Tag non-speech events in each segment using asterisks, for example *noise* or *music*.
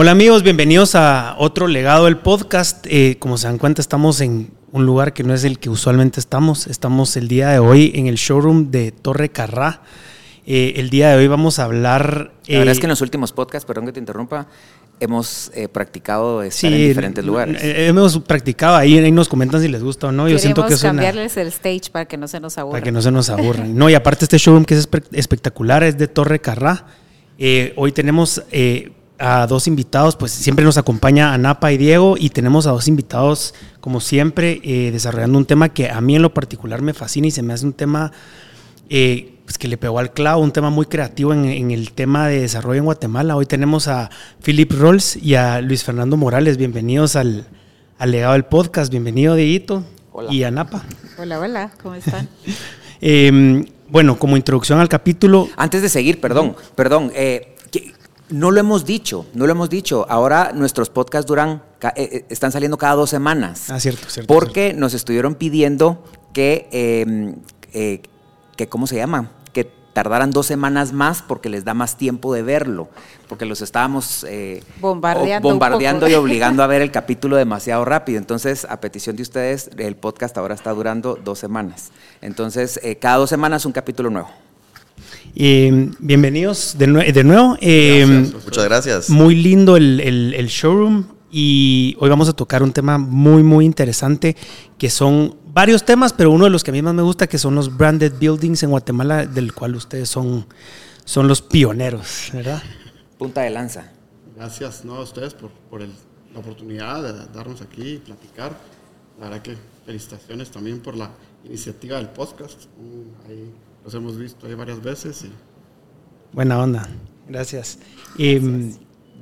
Hola amigos, bienvenidos a otro legado del podcast. Eh, como se dan cuenta, estamos en un lugar que no es el que usualmente estamos. Estamos el día de hoy en el showroom de Torre Carrá. Eh, el día de hoy vamos a hablar... La verdad es eh, que en los últimos podcasts, perdón que te interrumpa, hemos eh, practicado estar en diferentes lugares. eh, hemos practicado ahí, ahí nos comentan si les gusta o no. Yo siento que es una- cambiarles el stage para que no se nos aburra. Para que no se nos aburran. No, y aparte este showroom que es espe- espectacular, es de Torre Carrá. Eh, hoy tenemos eh, a dos invitados, pues siempre nos acompaña Anapa y Diego, y tenemos a dos invitados, como siempre, eh, desarrollando un tema que a mí en lo particular me fascina y se me hace un tema eh, pues que le pegó al clavo, un tema muy creativo en, en el tema de desarrollo en Guatemala. Hoy tenemos a Philip Rolls y a Luis Fernando Morales. Bienvenidos al, al legado del podcast. Bienvenido, Dieguito. Hola. Y Anapa. Hola, hola, ¿cómo están? *laughs* Eh, bueno, como introducción al capítulo, Antes de seguir, perdón, perdón, eh, no lo hemos dicho, no lo hemos dicho. Ahora nuestros podcasts duran, ca- eh, eh, están saliendo cada dos semanas. Ah, cierto, cierto, Porque nos estuvieron pidiendo que, eh, eh, que, ¿cómo se llama? Que tardaran dos semanas más porque les da más tiempo de verlo. Porque los estábamos eh, Bombardeando bombardeando y obligando a ver el *laughs* capítulo demasiado rápido. Entonces, a petición de ustedes, el podcast ahora está durando dos semanas. Entonces, eh, cada dos semanas un capítulo nuevo. Eh, bienvenidos de, nue- de nuevo. Eh, Muchas gracias. Muy lindo el, el- el showroom y hoy vamos a tocar un tema muy, muy interesante que son varios temas, pero uno de los que a mí más me gusta que son los branded buildings en Guatemala, del cual ustedes son, son los pioneros, ¿verdad? Punta de lanza. Gracias no, a ustedes por, por el- la oportunidad de darnos aquí y platicar. La verdad que felicitaciones también por la iniciativa del podcast. Ahí los hemos visto ahí varias veces y Buena onda. Gracias. Eh,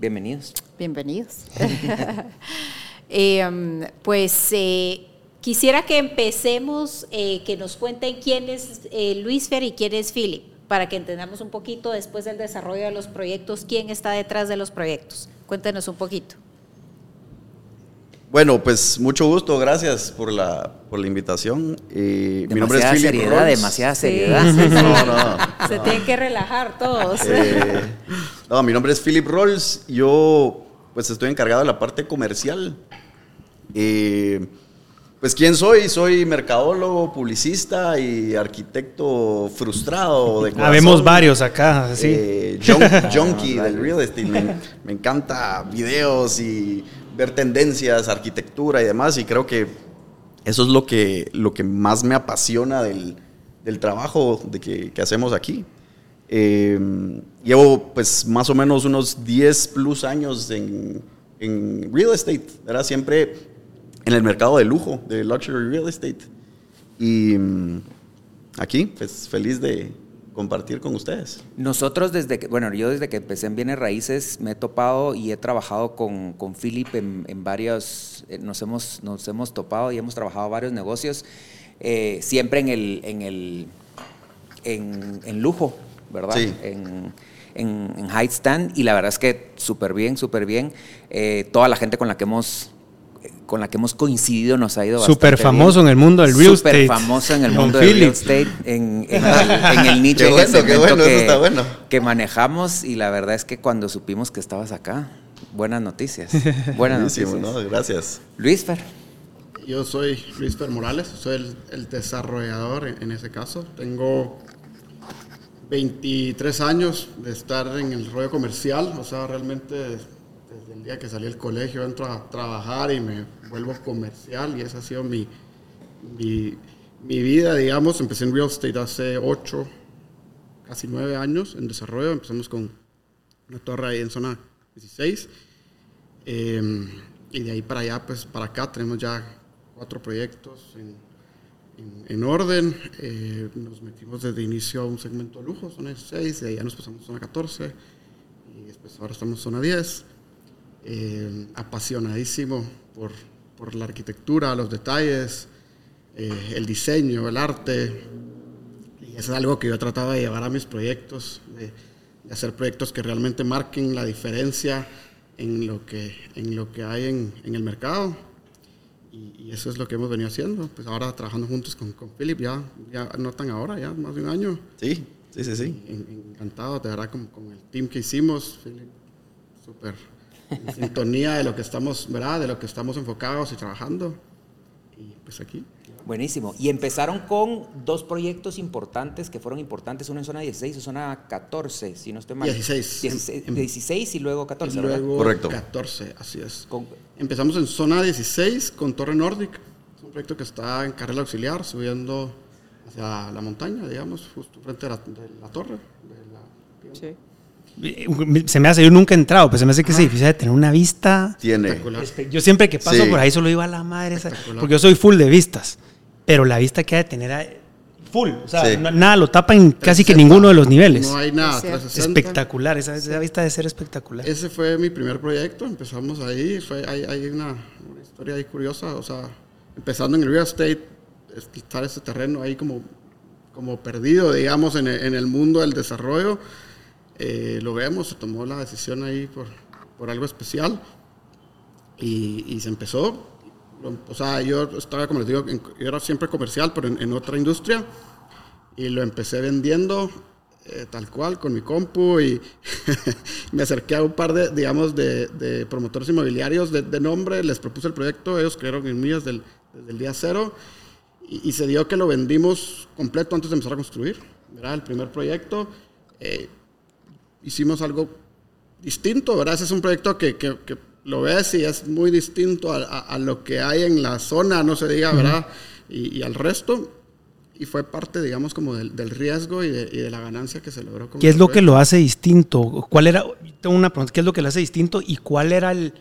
Bienvenidos. Bienvenidos. *laughs* *laughs* Eh, um, pues eh, quisiera que empecemos, eh, que nos cuenten quién es eh, Luis Fer y quién es Philip, para que entendamos un poquito después del desarrollo de los proyectos, quién está detrás de los proyectos. Cuéntenos un poquito. Bueno, pues mucho gusto, gracias por la, por la invitación. Eh, mi nombre es Demasiada Philip seriedad, Rolls. demasiada seriedad. sí, *laughs* sí. No, no. Se *laughs* tienen que relajar todos. Eh, no, mi nombre es Philip Rolls. Yo pues estoy encargado de la parte comercial. Eh, pues quién soy? Soy mercadólogo, publicista y arquitecto frustrado de corazón. habemos varios acá, sí. Eh, jun- *laughs* junkie del real estate. Me, me encanta videos y ver tendencias, arquitectura y demás. Y creo que eso es lo que, lo que más me apasiona del, del trabajo de que, hacemos aquí. Eh, llevo pues más o menos unos 10 plus años en, en real estate, ¿verdad? Siempre en el mercado de lujo, de luxury real estate. Y mm, aquí, pues feliz de compartir con ustedes. Nosotros desde que, bueno, yo desde que empecé en Bienes Raíces me he topado y he trabajado con, con Philip en, en varios, eh, nos hemos, nos hemos topado y hemos trabajado varios negocios, eh, siempre en el, en el, en, en lujo, ¿verdad? Sí. En, en, en High Stand y la verdad es que súper bien, súper bien. Eh, toda la gente con la que hemos con la que hemos coincidido nos ha ido Súper bastante famoso bien. en el mundo del real Súper estate. famoso en el mundo del real estate, en, en el, en el nicho Qué bueno, qué bueno, eso que, está bueno. que manejamos y la verdad es que cuando supimos que estabas acá, buenas noticias. *laughs* Buenas Buenísimo, noticias. ¿no? Gracias. Luis Fer, yo soy Luis Fer Morales, soy el, el desarrollador en, en ese caso. Tengo 23 años de estar en el rollo comercial, o sea, realmente desde el día que salí del colegio entro a trabajar y me vuelvo comercial y esa ha sido mi, mi, vida, digamos. Empecé en real estate hace 8, casi 9 años en desarrollo. Empezamos con una torre ahí en zona 16. Eh, y de ahí para allá, pues para acá tenemos ya cuatro proyectos en, en- en orden. Eh, nos metimos desde inicio a un segmento de lujo, zona 16, de ahí ya nos pasamos a zona 14 y después ahora estamos en zona 10. Eh, apasionadísimo por, por la arquitectura, los detalles, eh, el diseño, el arte. Y eso es algo que yo trataba de llevar a mis proyectos, de, de hacer proyectos que realmente marquen la diferencia en lo que, en lo que hay en, en el mercado. Y, y eso es lo que hemos venido haciendo. Pues ahora trabajando juntos con, con Philip, ya, ya no tan ahora, ya más de un año. Sí, sí, sí, sí. En- Encantado, de verdad, con, con el team que hicimos. Philip, súper en sintonía de lo que estamos, ¿verdad? De lo que estamos enfocados y trabajando. Y pues aquí. Buenísimo. Y empezaron con dos proyectos importantes que fueron importantes, uno en zona 16 y zona 14, si no estoy mal. 16. 16, Em- 16 y luego 14, y ¿verdad? luego Correcto. 14, así es. Con- Empezamos en zona 16 con Torre Nordic. Es un proyecto que está en carrera auxiliar, subiendo hacia la montaña, digamos, justo frente a la, de la torre. de la- Se me hace, yo nunca he entrado, pero se me hace que ese edificio debe tener una vista. Tiene. Espe- Yo siempre que paso Sí. por ahí solo digo a la madre esa. Porque yo soy full de vistas. Pero la vista que ha de tener full. O sea, Sí. no- nada lo tapa en casi que 360. ninguno de los niveles. No hay nada, Es cierto. 360. Espectacular, esa, esa vista debe ser espectacular. Ese fue mi primer proyecto, empezamos ahí, fue, hay, hay una, una historia ahí curiosa, o sea, empezando en el real estate, estar ese terreno ahí como, como perdido, digamos, en el, en el mundo del desarrollo, eh, lo vemos, se tomó la decisión ahí por, por algo especial y, y se empezó, o sea, yo estaba, como les digo, en- yo era siempre comercial, pero en, en otra industria, y lo empecé vendiendo eh, tal cual con mi compu y *laughs* me acerqué a un par de, digamos, de, de promotores inmobiliarios de, de nombre, les propuse el proyecto, ellos creyeron en mí desde el, desde el día cero y, y se dio que lo vendimos completo antes de empezar a construir, ¿verdad? El primer proyecto, eh, hicimos algo distinto, ¿verdad? Ese es un proyecto que, que- que lo ves y es muy distinto a, a- a lo que hay en la zona, no se diga, ¿verdad? Y, y al resto. Y fue parte, digamos, como del, del riesgo y de, y de la ganancia que se logró. con ¿Qué es lo que lo hace distinto? ¿Cuál era? Tengo una pregunta. ¿Qué es lo que lo hace distinto y cuál era el.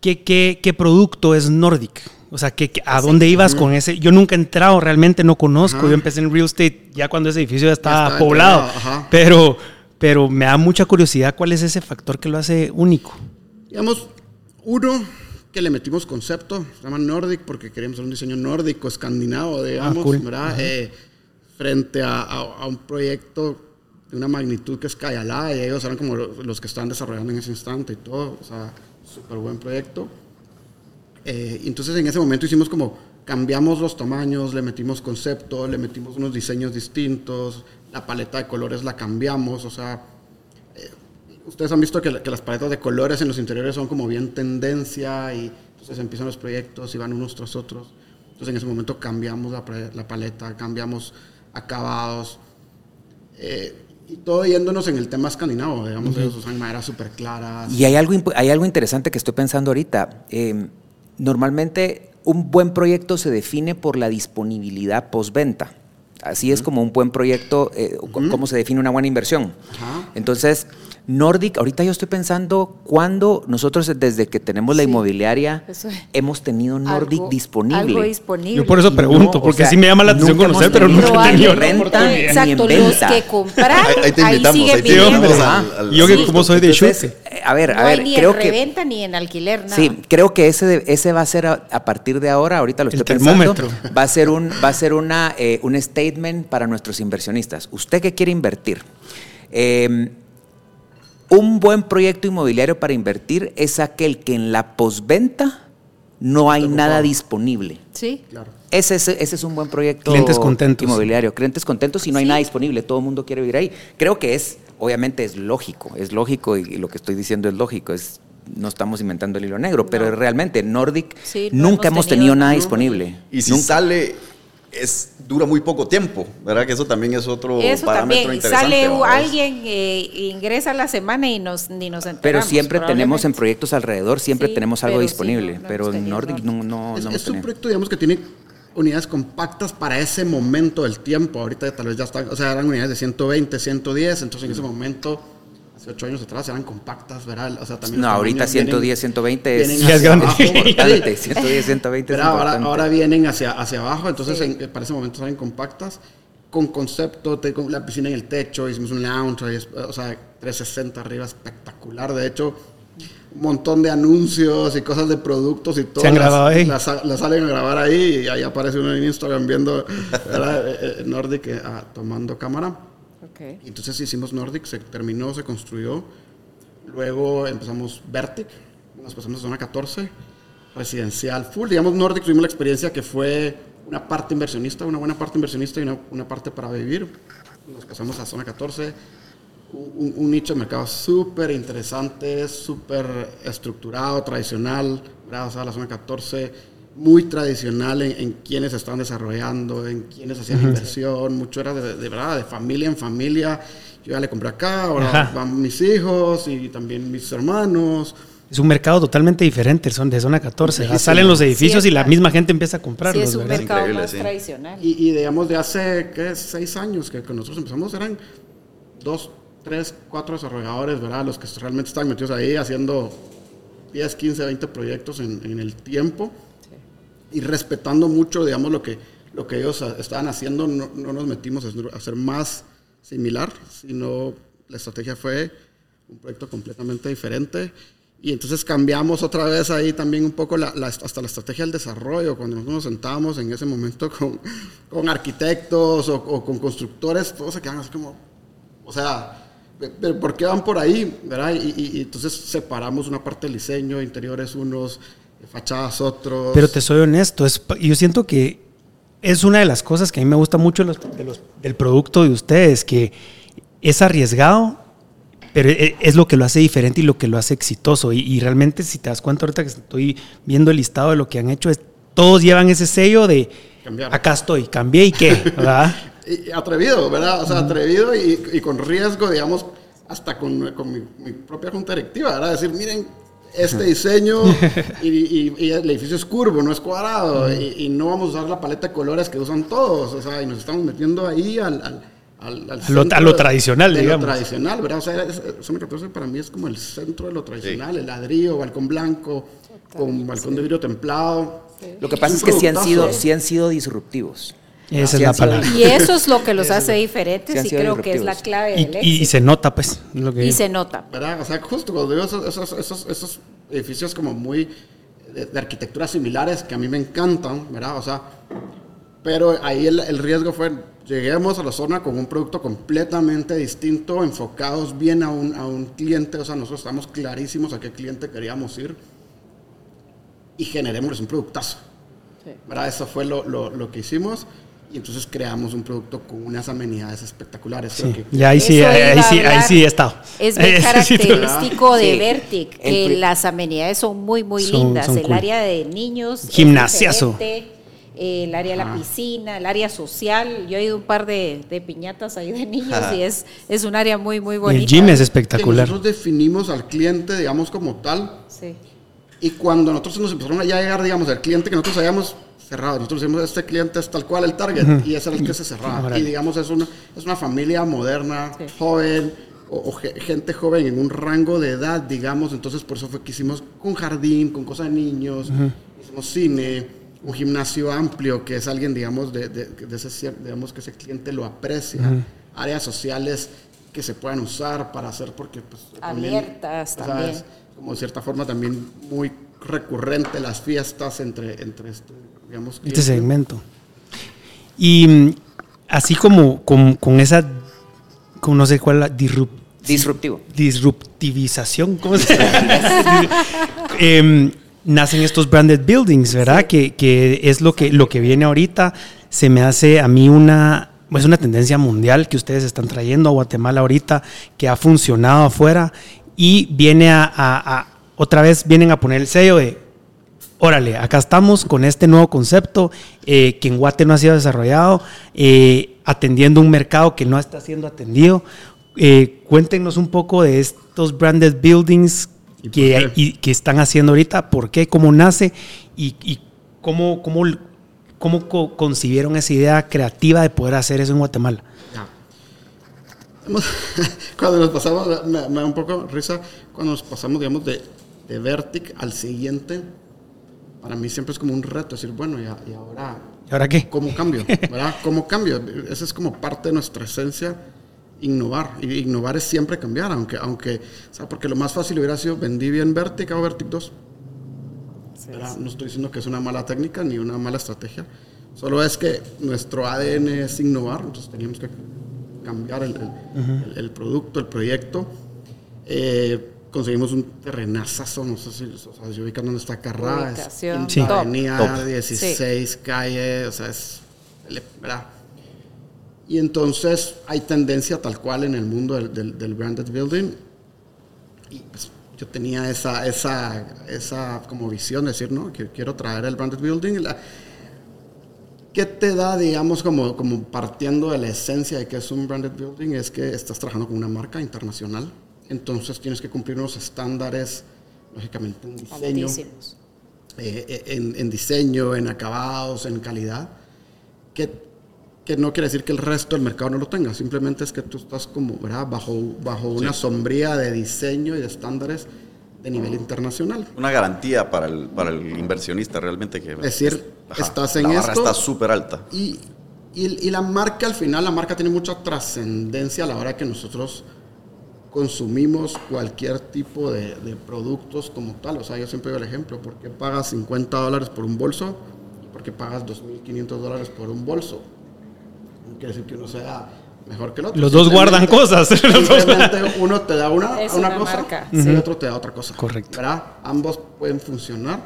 ¿Qué, qué, qué producto es Nordic? O sea, ¿qué, ¿a dónde ibas con ese? Yo nunca he entrado, realmente no conozco. Ajá. Yo empecé en real estate ya cuando ese edificio ya estaba estaba poblado. entrenado, ajá. Pero, pero me da mucha curiosidad cuál es ese factor que lo hace único. Digamos, uno que le metimos concepto, se llama Nordic porque queríamos hacer un diseño nórdico, escandinavo, digamos, cool. ¿verdad? Eh, frente a, a- a un proyecto de una magnitud que es Cayalá y ellos eran como lo- los que estaban desarrollando en ese instante y todo, o sea, súper buen proyecto. Eh, entonces en ese momento hicimos como, cambiamos los tamaños, le metimos concepto, le metimos unos diseños distintos, la paleta de colores la cambiamos, o sea, ustedes han visto que, la- que las paletas de colores en los interiores son como bien tendencia y entonces empiezan los proyectos y van unos tras otros. Entonces en ese momento cambiamos la, paleta, cambiamos acabados eh, y todo yéndonos en el tema escandinavo, digamos, ellos usan maderas súper claras. Y hay algo, hay algo interesante que estoy pensando ahorita. Eh, normalmente un buen proyecto se define por la disponibilidad postventa. Así es como un buen proyecto, eh, cómo se define una buena inversión. Entonces, Nordic, ahorita yo estoy pensando cuándo nosotros desde que tenemos la Sí, inmobiliaria es. hemos tenido Nordic Algo- disponible. Algo disponible. Yo por eso pregunto, no, o porque sea, sí me llama la atención conocer, pero nunca he ni tenido renta, ni en Exacto, los venta. que compraron, Ahí- ahí te invitamos, ahí te invitamos Ajá. al- al- Y yo que como soy de Entonces, eh, a ver, a no hay ver, ni creo en que reventa ni en alquiler, nada. Sí, creo que ese, ese va a ser a, a partir de ahora, ahorita lo El estoy pensando, termómetro. va a ser un, va a ser una, eh, un statement para nuestros inversionistas. Usted que quiere invertir, eh, un buen proyecto inmobiliario para invertir es aquel que en la posventa no hay nada disponible. Sí. Claro. Ese es, ese es un buen proyecto Clientes contentos. inmobiliario. Clientes contentos y no hay Sí. nada disponible. Todo el mundo quiere vivir ahí. Creo que es, obviamente es lógico, es lógico y, y lo que estoy diciendo es lógico. Es, no estamos inventando el hilo negro, pero realmente Nordic Sí, no nunca hemos hemos tenido nada nada. disponible. Y si Nunca. sale, es, dura muy poco tiempo, ¿verdad? Que eso también es otro Eso parámetro también. interesante. Sale alguien, eh, ingresa a la semana y nos, ni nos enteramos. Pero siempre tenemos en proyectos alrededor, siempre Sí, tenemos algo pero sí, disponible. no- no pero en Nordic no, no, Es, no es un tenido. proyecto, digamos, que tiene unidades compactas para ese momento del tiempo. Ahorita tal vez ya están, o sea, eran unidades de 120, 110, entonces en ese momento, ocho años atrás, eran compactas, ¿verdad? O sea, también No, ahorita tamaños vienen- 110, 120 es, Ya es hacia grande. abajo. importante. 110, 120 es ahora, importante. ahora vienen hacia, hacia abajo, entonces Sí. en- para ese momento salen compactas, con concepto, te- con la piscina en el techo, hicimos un lounge, o sea, 360 arriba, espectacular. De hecho, un montón de anuncios y cosas de productos y todo. han grabado ahí. Las, las salen a grabar ahí y ahí aparece uno en Instagram viendo. *laughs* Eh, eh, Nordic eh, ah, tomando cámara. Entonces hicimos Nordic, se terminó, se construyó. Luego empezamos Vertic, nos pasamos a zona 14, residencial full. Digamos, Nordic tuvimos la experiencia que fue una parte inversionista, una buena parte inversionista y una, parte para vivir. Nos pasamos a zona 14, un, un nicho de mercado súper interesante, súper estructurado, tradicional. O sea, la zona 14 muy tradicional en, en quienes estaban desarrollando, en quienes hacían inversión, mucho era de, de, verdad, de familia en familia. Yo ya le compré acá, ahora Ajá. van mis hijos y también mis hermanos. Es un mercado totalmente diferente, son de zona 14. ¿verdad? Lejísimo. Salen los edificios Sí, y la misma gente empieza a Sí, comprarlos. es un ¿verdad? mercado Increíble, más sí. tradicional. Y, y digamos, de hace, ¿qué? Seis años que, que nosotros empezamos, eran dos, tres, cuatro desarrolladores, ¿verdad? Los que realmente estaban metidos ahí haciendo 10, 15, 20 proyectos en, en el tiempo y respetando mucho, digamos, lo que, lo que ellos estaban haciendo, no, no nos metimos a hacer- más similar, sino la estrategia fue un proyecto completamente diferente. Y entonces cambiamos otra vez ahí también un poco la- la- hasta la estrategia del desarrollo. Cuando nosotros nos sentábamos en ese momento con, con arquitectos o, o con constructores, todos se quedan así como, o sea, ¿pero por qué van por ahí? ¿verdad? Y, y- y entonces separamos una parte del diseño, interiores unos, fachadas otros. Pero te soy honesto, es, yo siento que es una de las cosas que a mí me gusta mucho los- de los- del producto de ustedes, que es arriesgado, pero e- es lo que lo hace diferente y lo que lo hace exitoso. Y, y realmente, si te das cuenta ahorita que estoy viendo el listado de lo que han hecho, es, todos llevan ese sello de Cambiar. acá estoy, cambié y qué, ¿verdad? *laughs* Y- y atrevido, ¿verdad? O sea, atrevido y, y con riesgo, digamos, hasta con, con mi, mi propia junta directiva, ¿verdad? Decir, miren, este *laughs* diseño *laughs* y, y- y el edificio es curvo, no es cuadrado, y, y no vamos a usar la paleta de colores que usan todos, o sea, y nos estamos metiendo ahí al... al al, al A lo- centro a lo de- tradicional, de digamos. Lo tradicional, ¿verdad? O sea, es- Zona 14 para mí es como el centro de lo tradicional, el ladrillo, balcón blanco, con balcón de vidrio templado. Lo que pasa Un es que sí han sido, sí han sido disruptivos. Esa Sí es la palabra. Y eso es lo que los hace diferentes Sí y creo que es la clave Y, del y- y éxito. se nota, pues. lo que Y se nota. ¿verdad? O sea, justo cuando digo esos, esos, esos, esos edificios como muy de, de arquitectura similares que a mí me encantan, ¿verdad? O sea, pero ahí el, el riesgo fue, lleguemos a la zona con un producto completamente distinto, enfocados bien a un, a un cliente, o sea, nosotros estamos clarísimos a qué cliente queríamos ir y generemos un productazo. ¿verdad? Eso fue lo, lo, lo que hicimos y entonces creamos un producto con unas amenidades espectaculares. creo Sí, que- ya ahí sí, ahí, sí, ahí sí he estado. Es *laughs* sí, característico de Sí. Vertic, que las amenidades son muy, muy Son- lindas. son el cool. área de niños. Gimnasiazo. El área de la piscina, el área social. Yo he ido a un par de, de piñatas ahí de niños y es, es un área muy, muy Y bonita. el gym es que espectacular. nosotros definimos al cliente, digamos, como tal, Sí. y cuando nosotros nos empezaron a ya llegar, digamos, el cliente que nosotros habíamos cerrado, nosotros decimos, este cliente es tal cual el target, y ese era el que se cerraba. Y digamos, es una, es una familia moderna, Sí. joven, o, o ge- gente joven en un rango de edad, digamos, entonces por eso fue que hicimos con jardín, con cosas de niños, hicimos cine, un gimnasio amplio, que es alguien, digamos, de, de- de ese, digamos, que ese cliente lo aprecia, áreas sociales que se puedan usar para hacer, porque pues, Abiertas también. como de cierta forma también muy recurrente las fiestas entre, entre este, digamos, Este segmento. Y mm, así como con, con esa, con no sé cuál, la disrup- Disruptivo. disruptivización, ¿cómo se llama? *laughs* Em, nacen estos branded buildings, ¿verdad? Que, que es lo que, lo que viene ahorita. Se me hace a mí una, es una tendencia mundial que ustedes están trayendo a Guatemala ahorita, que ha funcionado afuera y viene a, a- a- otra vez vienen a poner el sello de, órale, acá estamos con este nuevo concepto eh, que en Guate no ha sido desarrollado, eh, atendiendo un mercado que no está siendo atendido. Eh, cuéntenos un poco de estos branded buildings ¿Y por que, qué? y- que están haciendo ahorita, por qué, cómo nace y, y cómo, cómo, cómo co- concibieron esa idea creativa de poder hacer eso en Guatemala. *laughs* Cuando nos pasamos, me, me da un poco risa, cuando nos pasamos, digamos, de, de Vertic al siguiente, para mí siempre es como un reto, decir, bueno, y, a- y ahora, ¿Y ahora qué? ¿cómo cambio? *laughs* ¿Verdad? ¿Cómo cambio? Esa es como parte de nuestra esencia, innovar. Y innovar es siempre cambiar, aunque, aunque o sea, porque lo más fácil hubiera sido, vendí bien Vertic, hago Vertic 2. ¿verdad? No estoy diciendo que es una mala técnica ni una mala estrategia. Solo es que nuestro ADN es innovar, entonces teníamos que cambiar el, el- el- el producto, el proyecto. Eh, conseguimos un terrenazazo, no sé si, o sea, si ubican dónde está Carrá, es top. avenida, Top. 16 calle, o sea, es, ¿verdad? Y entonces hay tendencia tal cual en el mundo del, del, del branded building. Y pues, yo tenía esa, esa, esa como visión de decir, no, que quiero traer el branded building. La, ¿Qué te da, digamos, como, como partiendo de la esencia de que es un branded building? Es que estás trabajando con una marca internacional. Entonces tienes que cumplir unos estándares, lógicamente, en diseño. Eh, en, en, diseño, en acabados, en calidad, que, que, no quiere decir que el resto del mercado no lo tenga, simplemente es que tú estás como, ¿verdad? Bajo, bajo una sombría de diseño y de estándares de nivel internacional. Una garantía para el, para el inversionista realmente que... Es decir, ajá, estás en la barra esto... está súper alta. Y, y, y, la marca al final, la marca tiene mucha trascendencia a la hora que nosotros consumimos cualquier tipo de, de, productos como tal. O sea, yo siempre doy el ejemplo, ¿por qué pagas 50 dólares por un bolso? ¿Y por qué pagas 2.500 dólares por un bolso? No quiere decir que uno sea mejor que el otro. Los dos guardan cosas. *laughs* Simplemente uno te da una, una, una cosa marca, y sí. el otro te da otra cosa. Correcto. ¿verdad? Ambos pueden funcionar.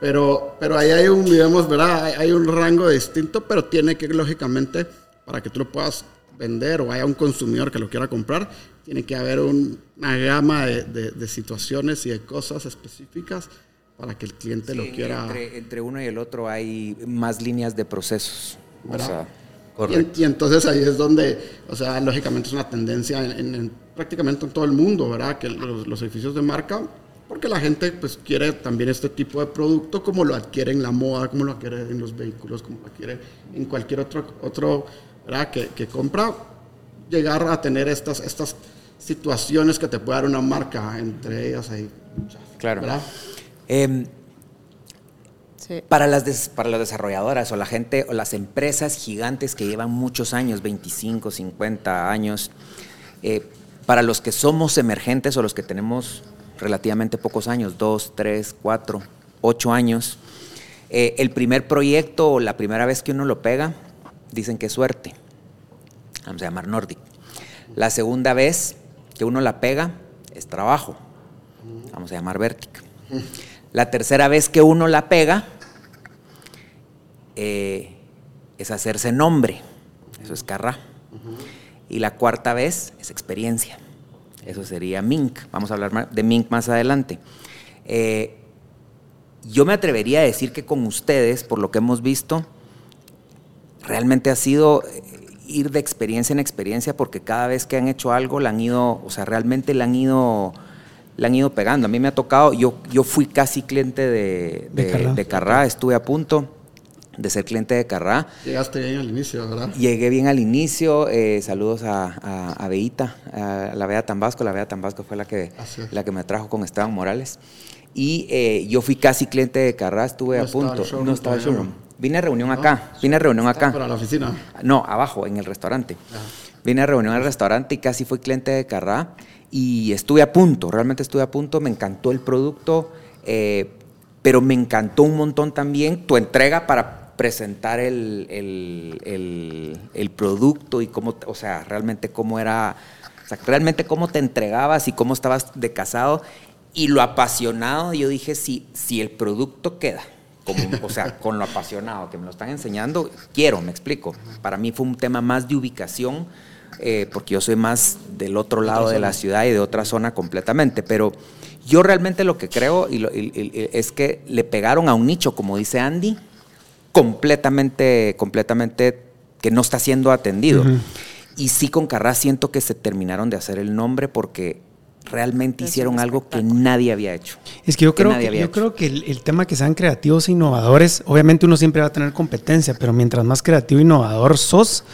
Pero, pero ahí hay un, digamos, ¿verdad? Hay, hay un rango distinto, pero tiene que, lógicamente, para que tú lo puedas vender o haya un consumidor que lo quiera comprar, tiene que haber un, una gama de, de, de, situaciones y de cosas específicas para que el cliente sí, lo quiera. Entre, entre, uno y el otro hay más líneas de procesos. O sea, y, y, entonces ahí es donde, o sea, lógicamente es una tendencia en, en, en prácticamente en todo el mundo, ¿verdad? Que los, los, edificios de marca, porque la gente pues quiere también este tipo de producto como lo adquiere en la moda, como lo adquiere en los vehículos, como lo adquiere en cualquier otro, otro ¿verdad? Que, que compra, llegar a tener estas, estas situaciones que te puede dar una marca, entre ellas hay muchas. Claro. Eh, sí. para, las des, para las desarrolladoras o la gente o las empresas gigantes que llevan muchos años, 25, 50 años, eh, para los que somos emergentes o los que tenemos relativamente pocos años, 2, 3, 4, 8 años, eh, el primer proyecto o la primera vez que uno lo pega, dicen que es suerte. Vamos a llamar Nordic. La segunda vez que uno la pega es trabajo. Vamos a llamar Vertic. La tercera vez que uno la pega eh, es hacerse nombre. Eso es Carrá. Y la cuarta vez es experiencia. Eso sería Mink. Vamos a hablar de Mink más adelante. Eh, yo me atrevería a decir que con ustedes, por lo que hemos visto, realmente ha sido eh, ir de experiencia en experiencia porque cada vez que han hecho algo la han ido, o sea, realmente la han ido, la han ido pegando. A mí me ha tocado, yo, yo fui casi cliente de, de, de, Carrá. de Carrá, estuve a punto de ser cliente de Carrá. Llegaste bien al inicio, ¿verdad? Llegué bien al inicio. Eh, saludos a, a, a Beita, a la Bea Tambasco. La Bea Tambasco fue la que, la que me trajo con Esteban Morales. Y eh, yo fui casi cliente de Carrá, estuve no a punto. Showroom, no estaba el showroom. Vine a reunión acá, vine a reunión acá. ¿Para la oficina? No, abajo, en el restaurante. Vine a reunión al restaurante y casi fui cliente de Carrá y estuve a punto, realmente estuve a punto, me encantó el producto, eh, pero me encantó un montón también tu entrega para presentar el, el, el, el producto y cómo, o sea, realmente cómo era, o sea, realmente cómo te entregabas y cómo estabas de casado y lo apasionado, yo dije, si, si el producto queda, como, o sea, con lo apasionado que me lo están enseñando, quiero, me explico. Para mí fue un tema más de ubicación, eh, porque yo soy más del otro lado de la ciudad y de otra zona completamente, pero yo realmente lo que creo y lo, y, y, es que le pegaron a un nicho, como dice Andy, completamente, completamente que no está siendo atendido. Uh -huh. Y sí con Carras siento que se terminaron de hacer el nombre porque realmente es hicieron algo que nadie había hecho. Es que yo creo que, que yo creo que el, el, tema que sean creativos e innovadores, obviamente uno siempre va a tener competencia, pero mientras más creativo e innovador sos,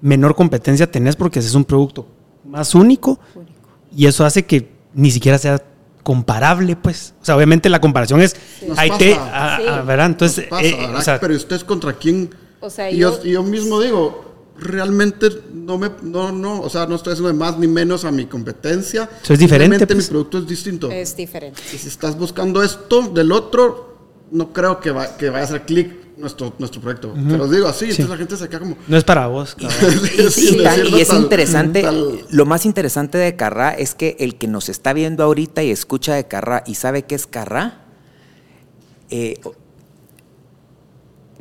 menor competencia tenés porque ese es un producto más único, único. y eso hace que ni siquiera sea comparable, pues. O sea, obviamente la comparación es. Sí. a, ¿verdad? Entonces. Pasa, eh, ¿verdad? O sea, pero usted es contra quién. O sea, y yo, yo, yo, mismo digo, realmente no me. No, no, o sea, no estoy haciendo de más ni menos a mi competencia. Eso es diferente. Realmente pues. mi producto es distinto. Es diferente. Y si estás buscando esto del otro, no creo que, va, que vaya a hacer clic nuestro, nuestro proyecto. Uh -huh. Te lo digo así, sí. entonces la gente se queda como... No es para vos. *laughs* y, y, y, es tal, interesante, tal... lo más interesante de Carrá es que el que nos está viendo ahorita y escucha de Carrá y sabe qué es Carrá, eh,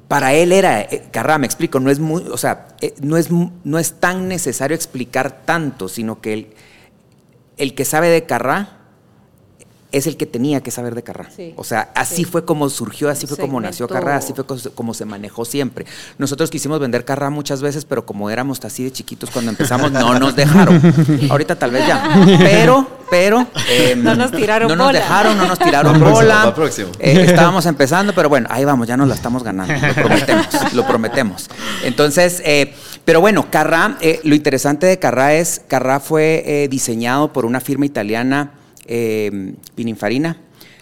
para él era, eh, Carrá, me explico, no es muy, o sea, eh, no es, no es tan necesario explicar tanto, sino que el, el que sabe de Carrá es el que tenía que saber de Carrá. Sí. O sea, así Sí. fue como surgió, así fue como nació. Carrá, así fue como se manejó siempre. Nosotros quisimos vender Carrá muchas veces, pero como éramos así de chiquitos cuando empezamos, no nos dejaron. *laughs* Ahorita tal vez ya. Pero, pero... em, No nos tiraron No nos bola. dejaron, no nos *laughs* tiraron bola. próximo. Eh, estábamos empezando, pero bueno, ahí vamos, ya nos la estamos ganando, lo *laughs* prometemos, lo prometemos. Entonces, eh, pero bueno, Carrá, eh, lo interesante de Carrá es, Carrá fue eh, diseñado por una firma italiana, eh, Pininfarina.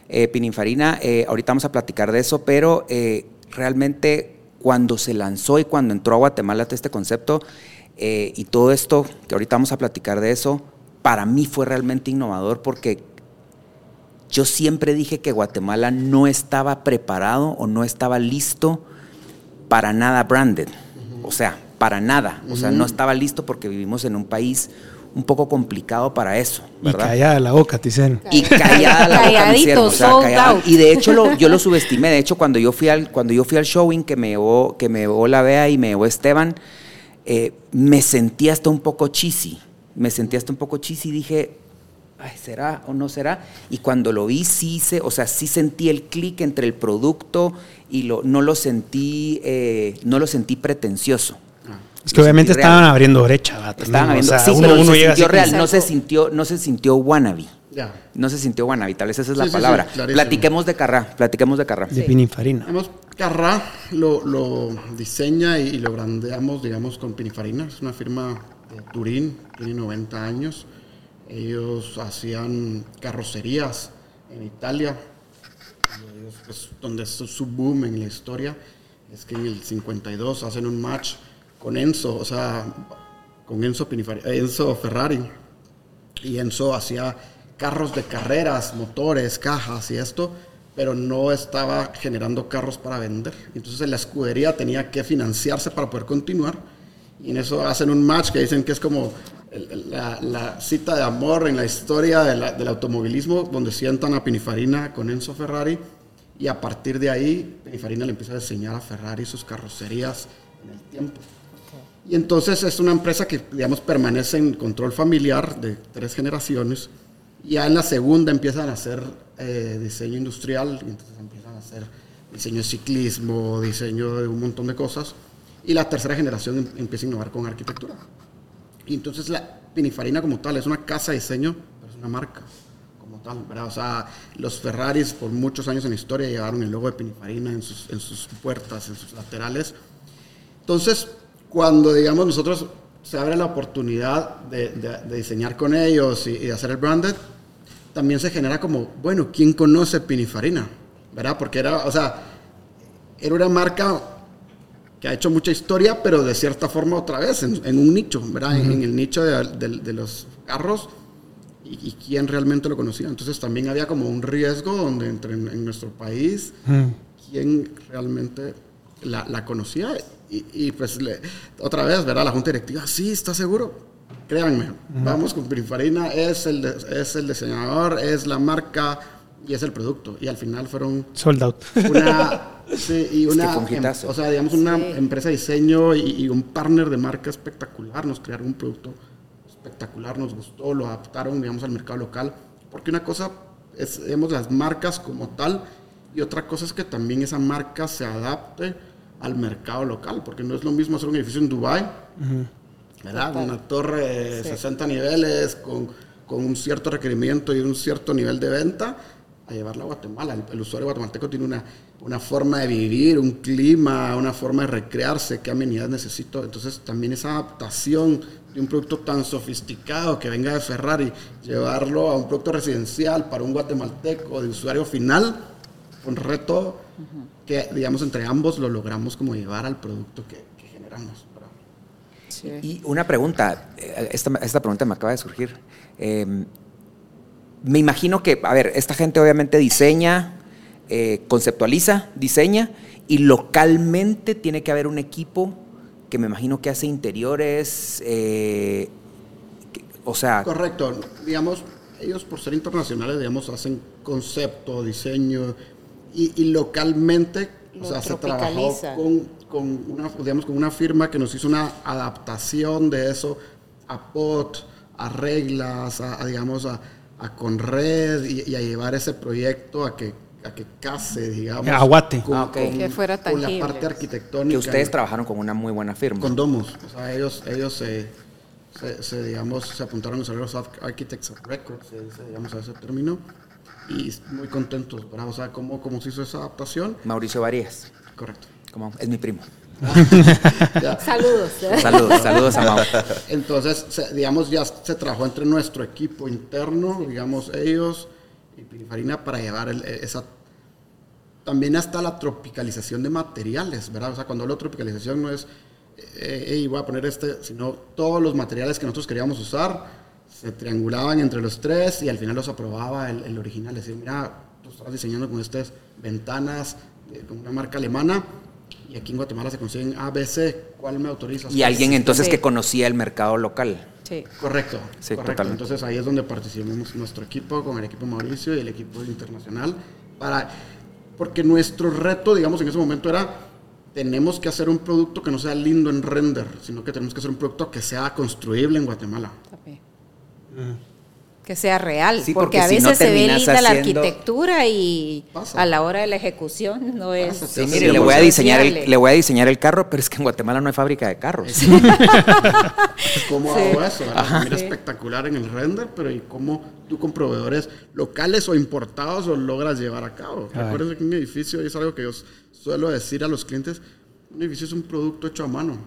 Eh, Pininfarina, eh, ahorita vamos a platicar de eso, pero eh, realmente cuando se lanzó y cuando entró a Guatemala este concepto y todo esto, que ahorita vamos a platicar de eso, para mí fue realmente innovador porque yo siempre dije que Guatemala no estaba preparado o no estaba listo para nada branded. O sea, para nada. O sea, no estaba listo porque vivimos en un país un poco complicado para eso, Y ¿verdad? callada la boca, te dicen. Y callada la boca, mi o sea, sold callada. out. Y de hecho lo- yo lo *laughs* subestimé. De hecho, cuando yo fui al, cuando yo fui al showing que me llevó, que me llevó la Bea y me llevó Esteban, eh, me sentí hasta un poco cheesy. Me sentí hasta un poco cheesy y dije, ay, ¿será o no será? Y cuando lo vi, sí hice, o sea, sí sentí el clic entre el producto y lo, no lo sentí, eh, no lo sentí pretencioso. Es que obviamente estaban abriendo brecha. también, Estaban o habiendo, sea, sí, uno, pero uno se llega sintió real, no se sintió, no se sintió wannabe. Ya. No se sintió wannabe, tal vez esa es la Sí, sí, sí, palabra. clarísimo. platiquemos de Carrá, platiquemos de Carrá. de Pininfarina. Digamos, Carrá lo, lo diseña y, y lo brandeamos, digamos, con Pininfarina. Es una firma de Turín, tiene 90 años. Ellos hacían carrocerías en Italia. Ellos, pues, donde es su boom en la historia es que en el 52 hacen un match con Enzo, o sea, con Enzo, Pininfari- eh, Enzo Ferrari. Y Enzo hacía carros de carreras, motores, cajas y esto, pero no estaba generando carros para vender. Entonces la escudería tenía que financiarse para poder continuar. Y en eso hacen un match que dicen que es como la, cita de amor en la historia de la- del automovilismo, donde sientan a Pininfarina con Enzo Ferrari. Y a partir de ahí, Pininfarina le empieza a diseñar a Ferrari sus carrocerías en el tiempo. Y entonces es una empresa que, digamos, permanece en control familiar de tres generaciones. Ya en la segunda empiezan a hacer eh, diseño industrial, y entonces empiezan a hacer diseño de ciclismo, diseño de un montón de cosas. Y la tercera generación em- empieza a innovar con arquitectura. Y entonces la Pininfarina como tal es una casa de diseño, pero es una marca como tal, ¿verdad? O sea, los Ferraris por muchos años en la historia llevaron el logo de Pininfarina en sus, en sus puertas, en sus laterales. Entonces, cuando, digamos, nosotros se abre la oportunidad de, de- de diseñar con ellos y, y de hacer el branded, también se genera como, bueno, ¿quién conoce Pininfarina? ¿Verdad? Porque era, o sea, era una marca que ha hecho mucha historia, pero de cierta forma otra vez, en, en un nicho, ¿verdad? En, en el nicho de, de- los carros y, y quién realmente lo conocía. Entonces también había como un riesgo donde entre en, en nuestro país, quién realmente la, la conocía. Y, y, pues le- otra vez, ¿verdad? La junta directiva, sí, ¿está seguro? Créanme, vamos con Pininfarina, es el, de- es el diseñador, es la marca y es el producto. Y al final fueron Sold out. una, *laughs* sí, y Es que una em- o sea, digamos una Sí. empresa de diseño y, y un partner de marca espectacular, nos crearon un producto espectacular, nos gustó, lo adaptaron, digamos, al mercado local, porque una cosa es, digamos, las marcas como tal, y otra cosa es que también esa marca se adapte al mercado local, porque no es lo mismo hacer un edificio en Dubai, ¿verdad? Total. Una torre de Sí. 60 niveles con, con un cierto requerimiento y un cierto nivel de venta a llevarla a Guatemala. El, el usuario guatemalteco tiene una, una forma de vivir, un clima, una forma de recrearse, qué amenidades necesito. Entonces también esa adaptación de un producto tan sofisticado que venga de Ferrari, llevarlo a un producto residencial para un guatemalteco de usuario final, un reto que, digamos, entre ambos lo logramos como llevar al producto que, que generamos. Y una pregunta, eh, esta, esta pregunta me acaba de surgir. Eh, me imagino que, a ver, esta gente obviamente diseña, eh, conceptualiza, diseña, y localmente tiene que haber un equipo que me imagino que hace interiores, eh, que- o sea, Correcto. Digamos, ellos por ser internacionales, digamos, hacen concepto, diseño y, y localmente lo o sea, se trabajó con, con una, digamos, con una firma que nos hizo una adaptación de eso a POT, a reglas, a, a, digamos, a, a Conred y, y a llevar ese proyecto a que, a que case, digamos. Aguate. Con, Ah, ok. con- Que fuera con la parte arquitectónica. Que ustedes trabajaron con una muy buena firma. Con Domus. O sea, ellos, ellos se, se, se, digamos, se apuntaron a los Architects of Record, se dice, digamos, a ese término. Y muy contentos, ¿verdad? O sea, cómo, cómo se hizo esa adaptación. Mauricio Varías. Correcto. Como, es mi primo. *laughs* *laughs* Saludos. Saludos, saludos a Mau. *laughs* Entonces, se- digamos, ya se trabajó entre nuestro equipo interno, digamos, ellos y Pininfarina para llevar el- esa... También hasta la tropicalización de materiales, ¿verdad? O sea, cuando hablo de tropicalización no es, eh, "Ey, voy a poner este, sino todos los materiales que nosotros queríamos usar se triangulaban entre los tres y al final los aprobaba el, el original. Decir, mira, tú estás diseñando con estas ventanas eh, con una marca alemana y aquí en Guatemala se consiguen ABC, ¿cuál me autorizas? Y alguien entonces Sí. que conocía el mercado local. Sí. Correcto, Sí, correcto. totalmente. Entonces ahí es donde participamos nuestro equipo, con el equipo Mauricio y el equipo internacional, para, porque nuestro reto, digamos, en ese momento era, tenemos que hacer un producto que no sea lindo en render, sino que tenemos que hacer un producto que sea construible en Guatemala. También. Que sea real, Sí, porque, porque a si veces no se ve linda la arquitectura y a la hora de la ejecución no es. Sí, Sí, mire, sí, le voy a diseñar el, le voy a diseñar el carro, pero es que en Guatemala no hay fábrica de carros. ¿Cómo Sí. hago eso? mira Sí. espectacular en el render, pero ¿y cómo tú con proveedores locales o importados lo logras llevar a cabo? Recuerden que un edificio, y es algo que yo suelo decir a los clientes, un edificio es un producto hecho a mano.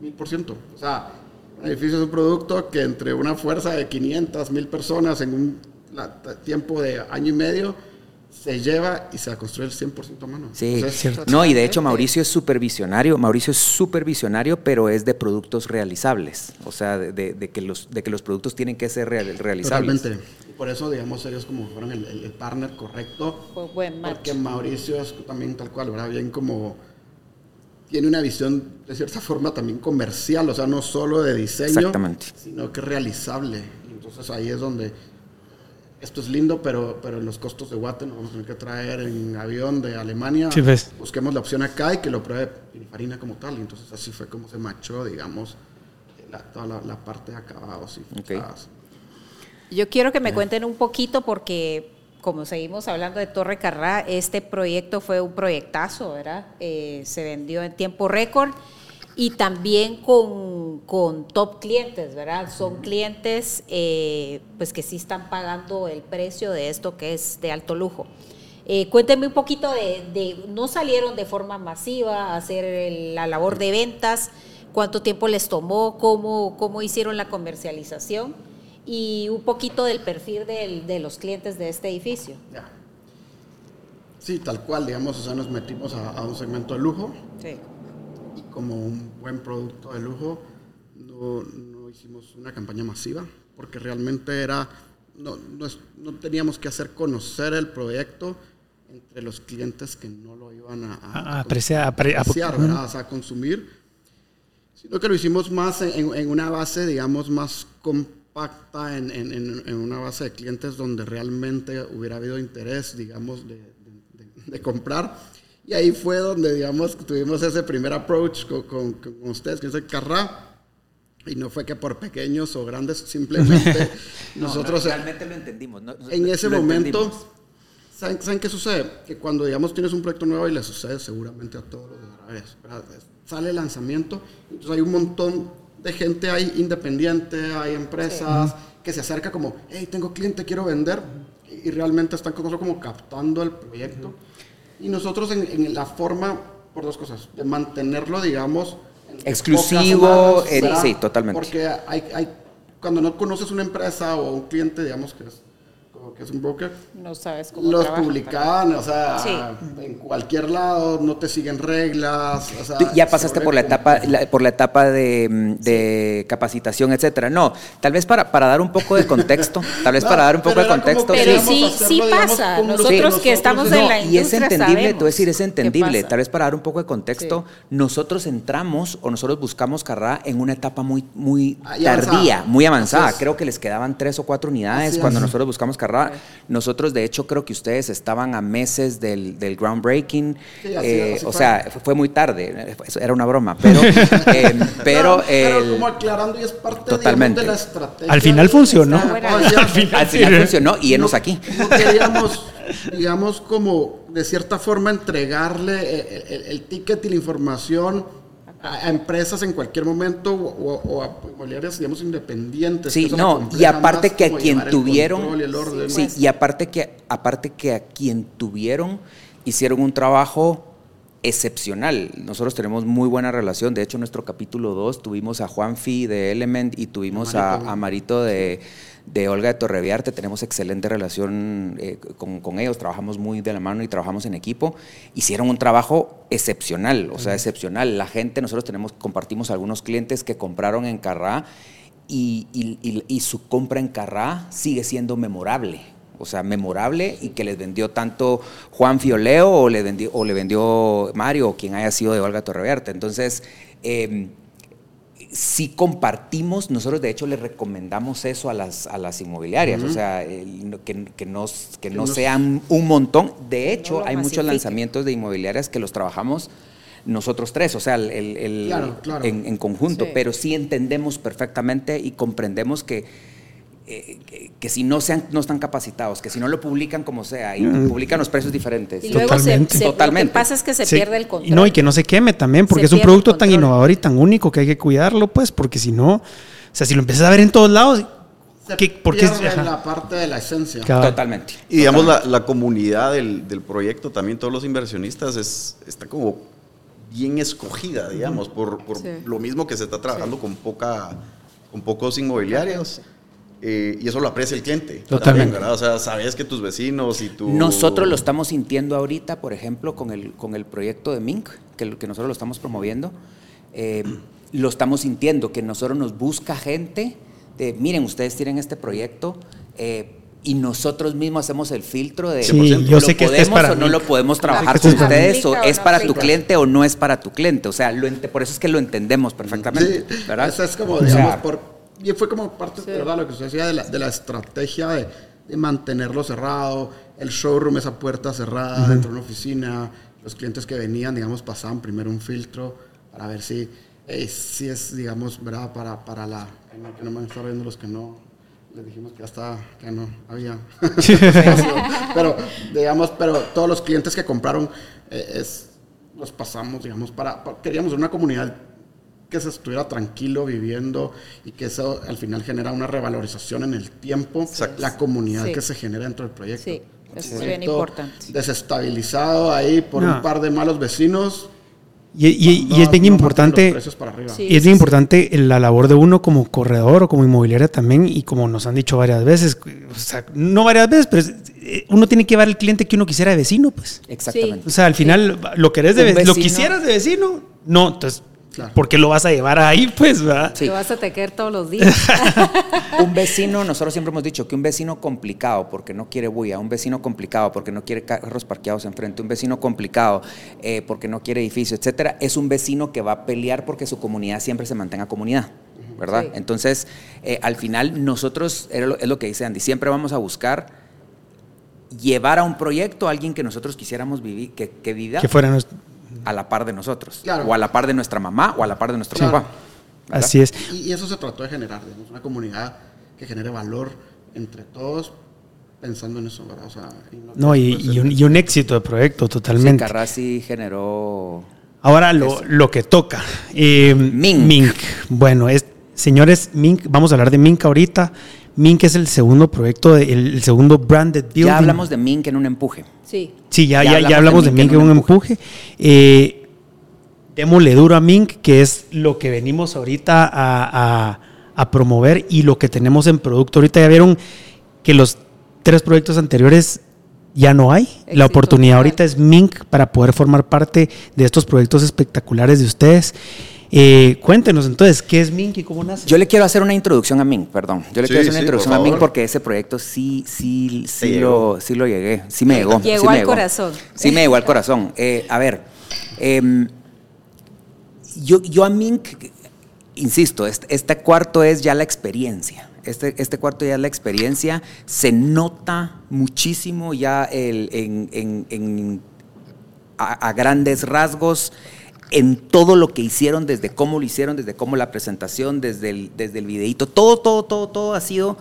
Mil por ciento. O sea, edificio es un producto que entre una fuerza de 500, mil personas en un la- tiempo de año y medio se lleva y se va a construir 100% a mano. Sí, Entonces, cierto. no, y de hecho. Mauricio es súper visionario, Mauricio es súper visionario, pero es de productos realizables, o sea, de, de- de que, los, de que los productos tienen que ser real- realizables. Totalmente. Por eso, digamos, ellos como fueron el, el- el partner correcto. Fue buen match. Porque Mauricio es también tal cual, ¿verdad? Bien como... Tiene una visión, de cierta forma, también comercial, o sea, no solo de diseño, Exactamente. sino que realizable. Y entonces ahí es donde... Esto es lindo, pero, pero los costos de Guate nos vamos a tener que traer en avión de Alemania. Sí, pues. Busquemos la opción acá y que lo pruebe Pininfarina como tal. Y entonces así fue como se machó, digamos, la- toda la, la parte de acabados y Ok. fachadas. Yo quiero que me cuenten un poquito porque, como seguimos hablando de Torre Carrá, este proyecto fue un proyectazo, ¿verdad? Eh, se vendió en tiempo récord y también con, con top clientes, ¿verdad? Son clientes eh, pues que sí están pagando el precio de esto que es de alto lujo. Eh, cuéntenme un poquito de, de- no salieron de forma masiva a hacer el- la labor de ventas, cuánto tiempo les tomó, cómo, cómo hicieron la comercialización y un poquito del perfil del- de los clientes de este edificio. Ya. Sí, tal cual, digamos, o sea, nos metimos a, a un segmento de lujo Sí. y como un buen producto de lujo no, no hicimos una campaña masiva porque realmente era, no, no, es- no teníamos que hacer conocer el proyecto entre los clientes que no lo iban a, A- a apreciar, apreciar, ¿verdad? O sea, a consumir, sino que lo hicimos más en, en una base, digamos, más compacta, en, en- en- en una base de clientes donde realmente hubiera habido interés, digamos, de, de- de- de comprar. Y ahí fue donde, digamos, tuvimos ese primer approach con, con- con ustedes, que es el Carrá. Y no fue que por pequeños o grandes, simplemente *laughs* nosotros... realmente lo entendimos. ¿no? En ese momento, entendimos. ¿saben, saben qué sucede? Que cuando, digamos, tienes un proyecto nuevo y le sucede seguramente a todos los desarrolladores, ¿verdad? sale el lanzamiento, entonces hay un montón de gente ahí independiente, hay empresas que se acerca como, hey, tengo cliente, quiero vender, y, realmente están con nosotros como captando el proyecto. Y nosotros en, en la forma, por dos cosas, de mantenerlo, digamos, Exclusivo, eh, sí, totalmente. Porque hay, hay, cuando no conoces una empresa o un cliente, digamos, que es, que es un broker, No sabes cómo los trabajan, publicaban, o sea, Sí. en cualquier lado, no te siguen reglas. O sea, Tú ya pasaste por la etapa, la- por la etapa de, mm, capacitación, etcétera. No, tal vez para, para dar un poco de contexto, tal vez *laughs* No, para dar un poco de contexto. que Pero queríamos sí, hacerlo, sí digamos, pasa. Nosotros que estamos en la No, y es industria entendible, sabemos te voy a decir, es entendible. Tal vez para dar un poco de contexto, nosotros entramos o nosotros buscamos Carrá en una etapa muy, muy tardía, avanzada. muy avanzada. Creo que les quedaban tres o cuatro unidades Así cuando nosotros buscamos Carrá. Carrá. Nosotros, de hecho, creo que ustedes estaban a meses del, del groundbreaking. Sí, así- Eh, así o sea, fue muy tarde. Era una broma. Pero, *laughs* eh, pero, No, pero el- como aclarando, y es parte Totalmente. digamos, de la estrategia. Al final funcionó. Bueno, o sea, al final al final sí. funcionó y enos no- aquí. No queríamos, digamos, como de cierta forma entregarle el, el- el ticket y la información a, a empresas en cualquier momento o, o- o a inmobiliarias, digamos, independientes. Sí, no, y aparte que a quien tuvieron, y orden. sí, y aparte que, aparte que a quien tuvieron, hicieron un trabajo excepcional. Nosotros tenemos muy buena relación. De hecho, en nuestro capítulo 2 tuvimos a Juanfi de Element y tuvimos a, Marito. a Marito de, de Olga de Torreviarte. Tenemos excelente relación eh, con, con ellos. Trabajamos muy de la mano y trabajamos en equipo. Hicieron un trabajo excepcional, o sea, excepcional. La gente, nosotros tenemos, compartimos algunos clientes que compraron en Carrá y, y- y- y su compra en Carrá sigue siendo memorable. O sea, memorable y que les vendió tanto Juan Fioleo o le vendió, o le vendió Mario o quien haya sido de Olga Torreverte. Entonces, eh, sí compartimos, nosotros de hecho le recomendamos eso a las, a las inmobiliarias, o sea, el- que, que no, que no sean un montón. De hecho, hay muchos lanzamientos de inmobiliarias que los trabajamos nosotros tres, o sea, el, el- el- Claro, claro. En, en conjunto, Sí. pero sí entendemos perfectamente y comprendemos que, eh, que, que si no, sean, no están capacitados, que si no lo publican como sea y publican los precios diferentes. Y luego se, Totalmente. se- lo que Totalmente. pasa es que se pierde el Y control. no, y que no se queme también, porque Se es un producto tan innovador y tan único que hay que cuidarlo, pues, porque si no, o sea, si lo empiezas a ver en todos lados, Se ¿qué, ¿por qué? la parte de la esencia. Cabal. Totalmente. Y digamos, la, la comunidad del, del proyecto, también todos los inversionistas, es, está como bien escogida, digamos, por, por Sí. lo mismo que se está trabajando con, poca, con pocos inmobiliarios. Eh, y eso lo aprecia el cliente. Totalmente. también, ¿verdad? O sea, sabes que tus vecinos y tu... Nosotros lo estamos sintiendo ahorita, por ejemplo, con el, con el proyecto de Mink, que, lo- que nosotros lo estamos promoviendo. eh, lo estamos sintiendo, que nosotros nos busca gente de, miren, ustedes tienen este proyecto eh, y nosotros mismos hacemos el filtro de, Sí, yo ¿lo sé que este es podemos para o no lo podemos trabajar Este con es para ustedes, o es para tu Aplica cliente o no es para tu cliente. O sea, lo ente- por eso es que lo entendemos perfectamente, Sí, ¿verdad? Eso es como, O sea, digamos, por, y fue como parte, ¿verdad? Lo que usted decía de la, de la estrategia de, de mantenerlo cerrado, el showroom, esa puerta cerrada dentro de una oficina, los clientes que venían, digamos, pasaban primero un filtro para ver si, eh, si es, digamos, ¿verdad? Para, para la, que no, me estar viendo los que no, les dijimos que ya está, que no había. *laughs* pero, digamos, pero todos los clientes que compraron, eh, es, los pasamos, digamos, para, para- queríamos una comunidad que se estuviera tranquilo viviendo y que eso al final genera una revalorización en el tiempo, Exacto. la comunidad Sí. que se genera dentro del proyecto. Sí, eso es bien importante. Desestabilizado ahí por No. un par de malos vecinos. Y, y- y es bien no importante. Sí. Y es bien importante la labor de uno como corredor o como inmobiliaria también, y como nos han dicho varias veces, o sea, no varias veces, pero eh, uno tiene que llevar el cliente que uno quisiera de vecino, pues. Exactamente. O sea, al final, lo querés de Un ve- lo vecino- quisieras de vecino, no, entonces, Claro. ¿por qué lo vas a llevar ahí, pues, verdad? Sí. Te vas a tener todos los días. *laughs* Un vecino, nosotros siempre hemos dicho que un vecino complicado porque no quiere bulla, un vecino complicado porque no quiere carros parqueados enfrente, un vecino complicado eh, porque no quiere edificio, etcétera, es un vecino que va a pelear porque su comunidad siempre se mantenga comunidad, ¿verdad? Sí. Entonces, eh, al final nosotros, lo- es lo que dice Andy, siempre vamos a buscar llevar a un proyecto a alguien que nosotros quisiéramos vivir, que, que viva Que fuera nuestro- a la par de nosotros, Claro. o a la par de nuestra mamá, o a la par de nuestro Claro. papá. ¿verdad? Así es. Y, y eso se trató de generar, digamos, una comunidad que genere valor entre todos pensando en eso, ¿verdad? O sea, y no No, y, un, el- y un éxito de proyecto, Sí, totalmente. Carrassi generó Ahora lo, lo que toca. Eh, Mink. Bueno, es, señores, Mink, vamos a hablar de Mink ahorita. Mink es el segundo proyecto, de- el, el segundo branded building. Ya hablamos de Mink en un empuje. Sí. Sí, ya, Ya ya, ya hablamos de Mink en un empuje. Eh, démosle duro a Mink, que es lo que venimos ahorita a, a- a promover y lo que tenemos en producto. Ahorita ya vieron que los tres proyectos anteriores ya no hay. Éxito la oportunidad total. ahorita es Mink para poder formar parte de estos proyectos espectaculares de ustedes. Eh, cuéntenos entonces, ¿qué es Mink y cómo nace? Yo le quiero hacer una introducción a Mink, perdón. Yo le Sí, quiero hacer una sí, introducción por a Mink porque ese proyecto sí, sí, sí, lo, sí lo llegué. Sí me llegó. Llegó sí me al corazón. Sí me llegó al corazón. Eh, a ver, em, yo, yo a Mink, insisto, este, este cuarto es ya la experiencia. Este, este cuarto ya es la experiencia. Se nota muchísimo ya el, en, en- en- a, a grandes rasgos en todo lo que hicieron, desde cómo lo hicieron, desde cómo la presentación, desde el, desde el videíto. Todo, todo, todo, todo ha sido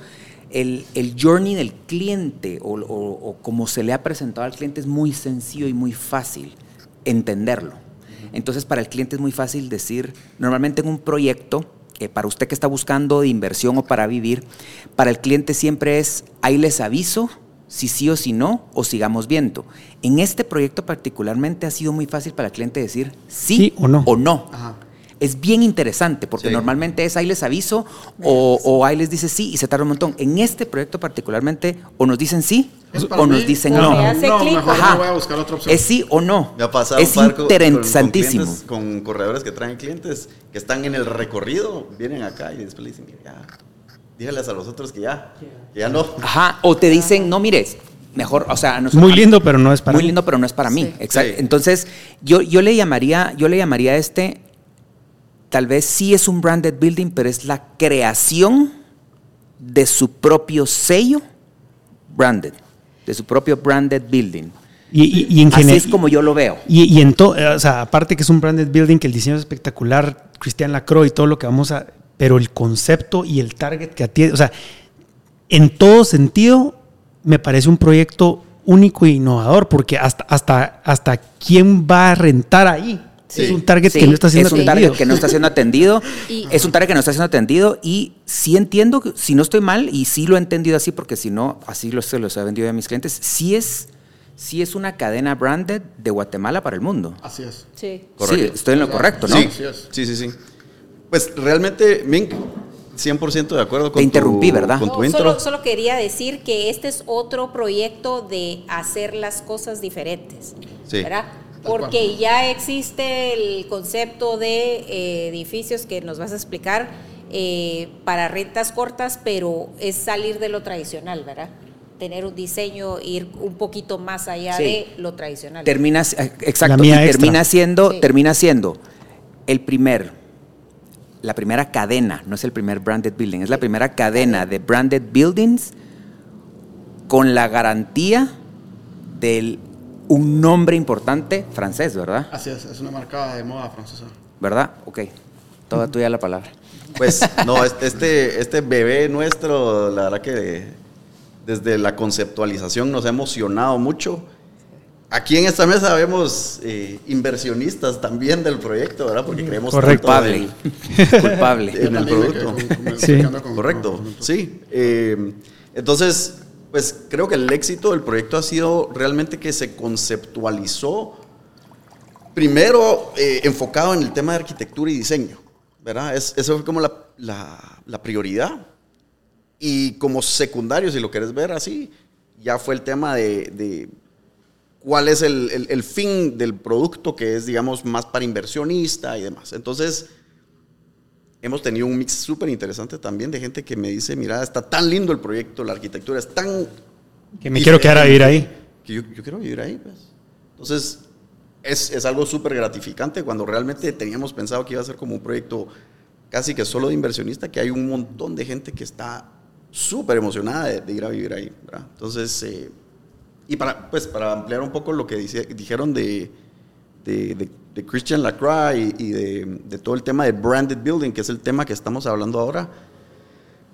el, el journey del cliente o, o- o como se le ha presentado al cliente es muy sencillo y muy fácil entenderlo. Entonces, para el cliente es muy fácil decir, normalmente en un proyecto, para usted que está buscando de inversión o para vivir, para el cliente siempre es, ahí les aviso si sí o si no, o sigamos viendo. En este proyecto particularmente ha sido muy fácil para el cliente decir sí, Sí o no. O no. Ajá. Es bien interesante porque Sí. normalmente es ahí les aviso o, o ahí les dice sí y se tarda un montón. En este proyecto particularmente o nos dicen sí ¿Es para o nos dicen no. No, mejor Ajá. me voy a buscar otra opción. Es sí o no. Me ha pasado es con- con- con interesantísimo. clientes, Con, corredores que traen clientes que están en el recorrido, vienen acá y después le dicen que ya, dígales a los otros que ya, que ya no. Ajá, o te dicen, no mires, mejor, o sea, nosotros- Muy lindo, pero no es para muy mí. lindo, pero no es para mí. Exacto. Sí. Entonces, yo, yo le llamaría, yo le llamaría a este, tal vez sí es un branded building, pero es la creación de su propio sello branded, de su propio branded building. Y, y- y en Así es como yo lo veo. Y, y en todo, o sea, aparte que es un branded building, que el diseño es espectacular, Cristian Lacroix y todo lo que vamos a. Pero el concepto y el target que atiende, o sea, en todo sentido, me parece un proyecto único e innovador, porque hasta, hasta, hasta quién va a rentar ahí. Sí. Es un target Sí, que no está siendo es un atendido. target que no está siendo atendido. *laughs* Y- es un target que no está siendo atendido y sí entiendo, que- si no estoy mal, y sí lo he entendido así, porque si no, así lo, se los he vendido a mis clientes, sí es, sí es una cadena branded de Guatemala para el mundo. Así es. Sí. Sí, estoy en lo correcto, ¿no? Sí, Así es. sí, sí, sí. Pues realmente, Mink, 100% de acuerdo con Te interrumpí, tu, ¿verdad? Con No, tu intro. solo, solo quería decir que este es otro proyecto de hacer las cosas diferentes, Sí. ¿verdad? Porque ya existe el concepto de eh, edificios que nos vas a explicar eh, para rentas cortas, pero es salir de lo tradicional, ¿verdad? Tener un diseño, ir un poquito más allá Sí. de lo tradicional. Termina, eh, exacto, La mía y termina siendo, Sí. termina siendo el primer, la primera cadena, no es el primer branded building, es la primera cadena de branded buildings con la garantía de un nombre importante francés, ¿verdad? Así es, es una marca de moda francesa. ¿Verdad? Ok. Toda tuya la palabra. Pues no, este- este, este bebé nuestro, la verdad que desde la conceptualización nos ha emocionado mucho. Aquí en esta mesa vemos eh, inversionistas también del proyecto, ¿verdad? Porque creemos Correcto. Culpable. en- Culpable. en el *laughs* producto. con- Sí. con- Correcto, con- sí. Eh, entonces, pues creo que el éxito del proyecto ha sido realmente que se conceptualizó primero eh, enfocado en el tema de arquitectura y diseño, ¿verdad? Es, eso fue como la, la- la prioridad. Y como secundario, si lo quieres ver así, ya fue el tema de, de cuál es el, el- el fin del producto que es, digamos, más para inversionista y demás. Entonces, hemos tenido un mix súper interesante también de gente que me dice, mira, está tan lindo el proyecto, la arquitectura es tan... Que me quiero quedar a vivir ahí. Que yo, yo quiero vivir ahí, pues. Entonces, es, es algo súper gratificante cuando realmente teníamos pensado que iba a ser como un proyecto casi que solo de inversionista, que hay un montón de gente que está súper emocionada de, de ir a vivir ahí, ¿verdad? Entonces, eh, y para, pues, para ampliar un poco lo que dijeron de, de, Christian Lacroix y, de, todo el tema de branded building, que es el tema que estamos hablando ahora,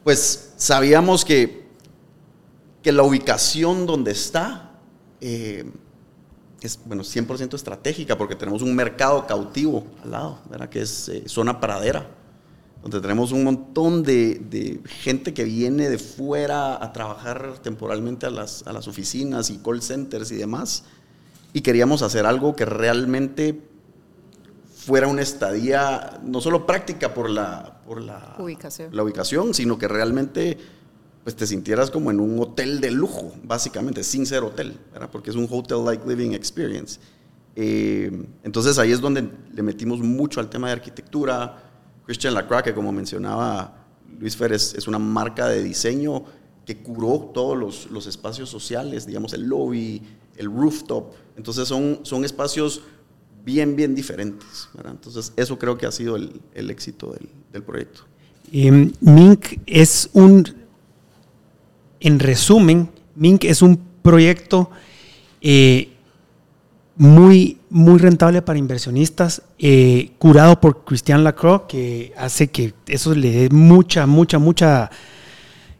pues sabíamos que, que la ubicación donde está eh, es bueno, 100% estratégica porque tenemos un mercado cautivo al lado, que es eh, zona pradera, donde tenemos un montón de, de gente que viene de fuera a trabajar temporalmente a las, a las oficinas y call centers y demás. Y queríamos hacer algo que realmente fuera una estadía, no solo práctica por la, por la Ubicación. la ubicación, sino que realmente pues te sintieras como en un hotel de lujo, básicamente, sin ser hotel, ¿verdad? porque es un hotel-like living experience. Eh, entonces ahí es donde le metimos mucho al tema de arquitectura. Christian Lacroix, que como mencionaba Luis Fer, es, una marca de diseño que curó todos los, los espacios sociales, digamos el lobby, el rooftop. Entonces son, son espacios bien, bien diferentes. Entonces eso creo que ha sido el, el éxito del, del proyecto. Eh, Mink es un, en resumen, Mink es un proyecto eh, muy, muy rentable para inversionistas, eh, curado por Christian Lacroix, que hace que eso le dé mucha, mucha, mucha...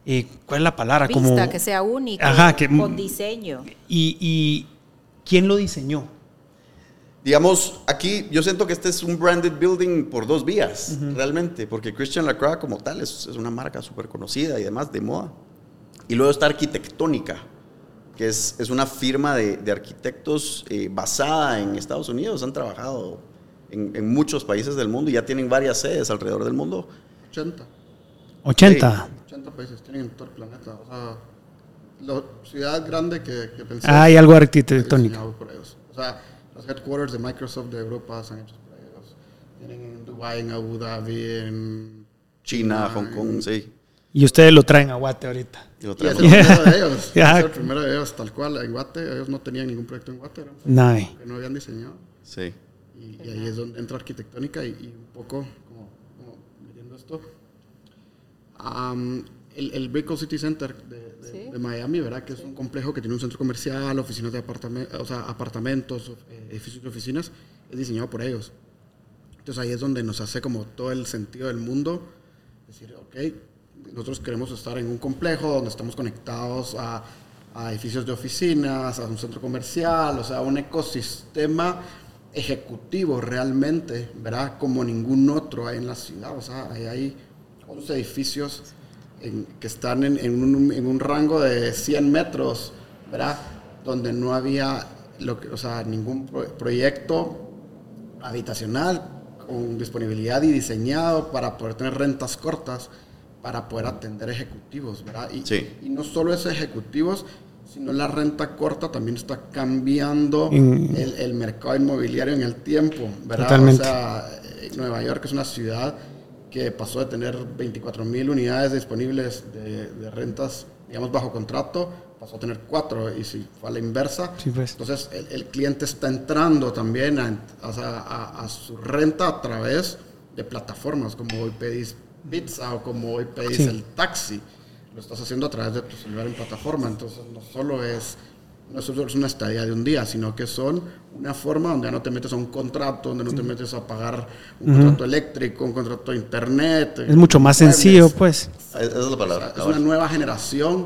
eh, ¿Cuál es la palabra? Vista, Como, que sea único, Ajá, que- con diseño. y, y quién lo diseñó? Digamos, aquí yo siento que este es un branded building por dos vías, realmente, porque Christian Lacroix como tal es, es una marca súper conocida y demás de moda. Y luego está Arquitectónica, que es, es una firma de, de arquitectos eh, basada en Estados Unidos. Han trabajado en, en muchos países del mundo y ya tienen varias sedes alrededor del mundo. 80. 80. 80 países tienen en todo el planeta. O sea, la ciudad grande que, que pensé. Ah, hay algo arquitectónico. por ellos. O sea, los headquarters de Microsoft de Europa son hechos por ellos. Tienen en Dubai, en Abu Dhabi, en China, Hong Kong, sí. Y ustedes lo traen a Guate ahorita. Y lo Y es el primero de *laughs* ellos. Ya. Es el primero de ellos, tal cual. En Guate, ellos no tenían ningún proyecto en Guate, Nay. que no habían diseñado. Sí. Y, y ahí es donde entra arquitectónica y, y un poco como, como metiendo esto. Am, el, el Brickell City Center de, de- Sí. de Miami, ¿verdad? Que es un complejo que tiene un centro comercial, oficinas de apartamentos, o sea, apartamentos, eh, edificios de oficinas, es diseñado por ellos. Entonces ahí es donde nos hace como todo el sentido del mundo, decir, ok, nosotros queremos estar en un complejo donde estamos conectados a, edificios de oficinas, a un centro comercial, o sea, un ecosistema ejecutivo realmente, ¿verdad? Como ningún otro hay en la ciudad, o sea, hay otros edificios en- que están en, un, en un rango de 100 metros, ¿verdad? Donde no había, lo que, o sea, ningún pro- proyecto habitacional con disponibilidad y diseñado para poder tener rentas cortas, para poder atender ejecutivos, ¿verdad? Y, Sí. y no solo es ejecutivos, sino la renta corta también está cambiando Mm. el, el mercado inmobiliario en el tiempo, ¿verdad? Totalmente. O sea, eh, Nueva York es una ciudad que pasó de tener 24 mil unidades disponibles de, de rentas, digamos, bajo contrato, pasó a tener cuatro, y si fue a la inversa, Sí, pues. entonces el, el cliente está entrando también a su renta a través de plataformas, como hoy pedís pizza o como hoy pedís Sí. el taxi, lo estás haciendo a través de tu celular en plataforma, entonces no solo es no solo es una estadía de un día, sino que son una forma donde ya no te metes a un contrato, donde no te metes a pagar un contrato eléctrico, un contrato de internet. Es mucho más muebles. sencillo, pues. Esa es la O sea, palabra. es una nueva generación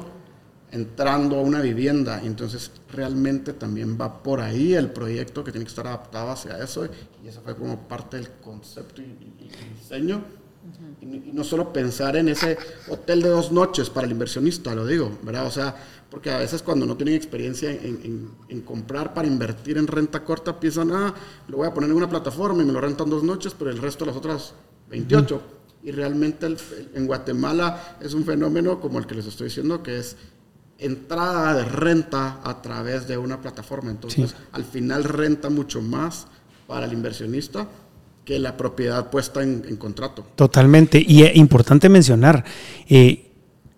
entrando a una vivienda y entonces realmente también va por ahí el proyecto que tiene que estar adaptado hacia eso y eso fue como parte del concepto y, y- y diseño y, no- y no solo pensar en ese hotel de dos noches para el inversionista, lo digo, ¿verdad? O sea, porque a veces cuando no tienen experiencia en, en- en comprar para invertir en renta corta, piensan, ah, lo voy a poner en una plataforma y me lo rentan dos noches, pero el resto de las otras 28. Y realmente el- en Guatemala es un fenómeno como el que les estoy diciendo, que es entrada de renta a través de una plataforma. Entonces, Sí. al final renta mucho más para el inversionista que la propiedad puesta en, en contrato. Totalmente. Y es importante mencionar, eh,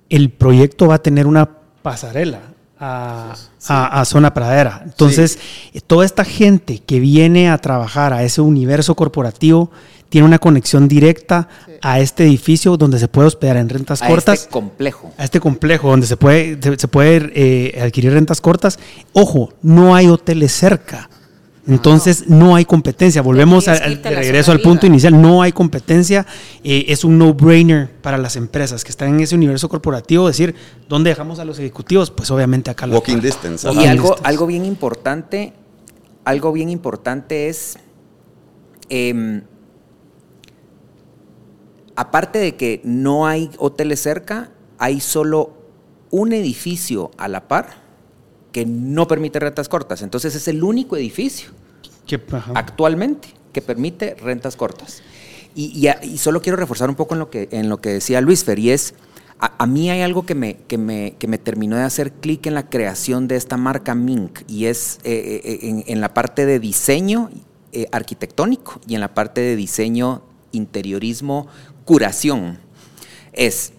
el proyecto va a tener una pasarela a, a- a zona pradera. Entonces, toda esta gente que viene a trabajar a ese universo corporativo tiene una conexión directa a este edificio donde se puede hospedar en rentas a cortas. este complejo. a este complejo donde se puede, se, se puede eh, adquirir rentas cortas. Ojo, no hay hoteles cerca. Entonces no hay competencia. Volvemos a- de regreso al punto inicial. No hay competencia. Eh, es un no-brainer para las empresas que están en ese universo corporativo. Decir, ¿dónde dejamos a los ejecutivos? Pues obviamente acá. la Walking distance. Y algo bien importante, algo bien importante es, em, aparte de que no hay hoteles cerca, hay solo un edificio a la par que no permite rentas cortas. Entonces es el único edificio Que- actualmente que permite rentas cortas. Y, y a- y solo quiero reforzar un poco en lo que, en lo que decía Luis Fer, y es, a, a mí hay algo que me, que me, que me terminó de hacer clic en la creación de esta marca Mink, y es eh, eh, en, en la parte de diseño eh, arquitectónico y en la parte de diseño, interiorismo, curación. Es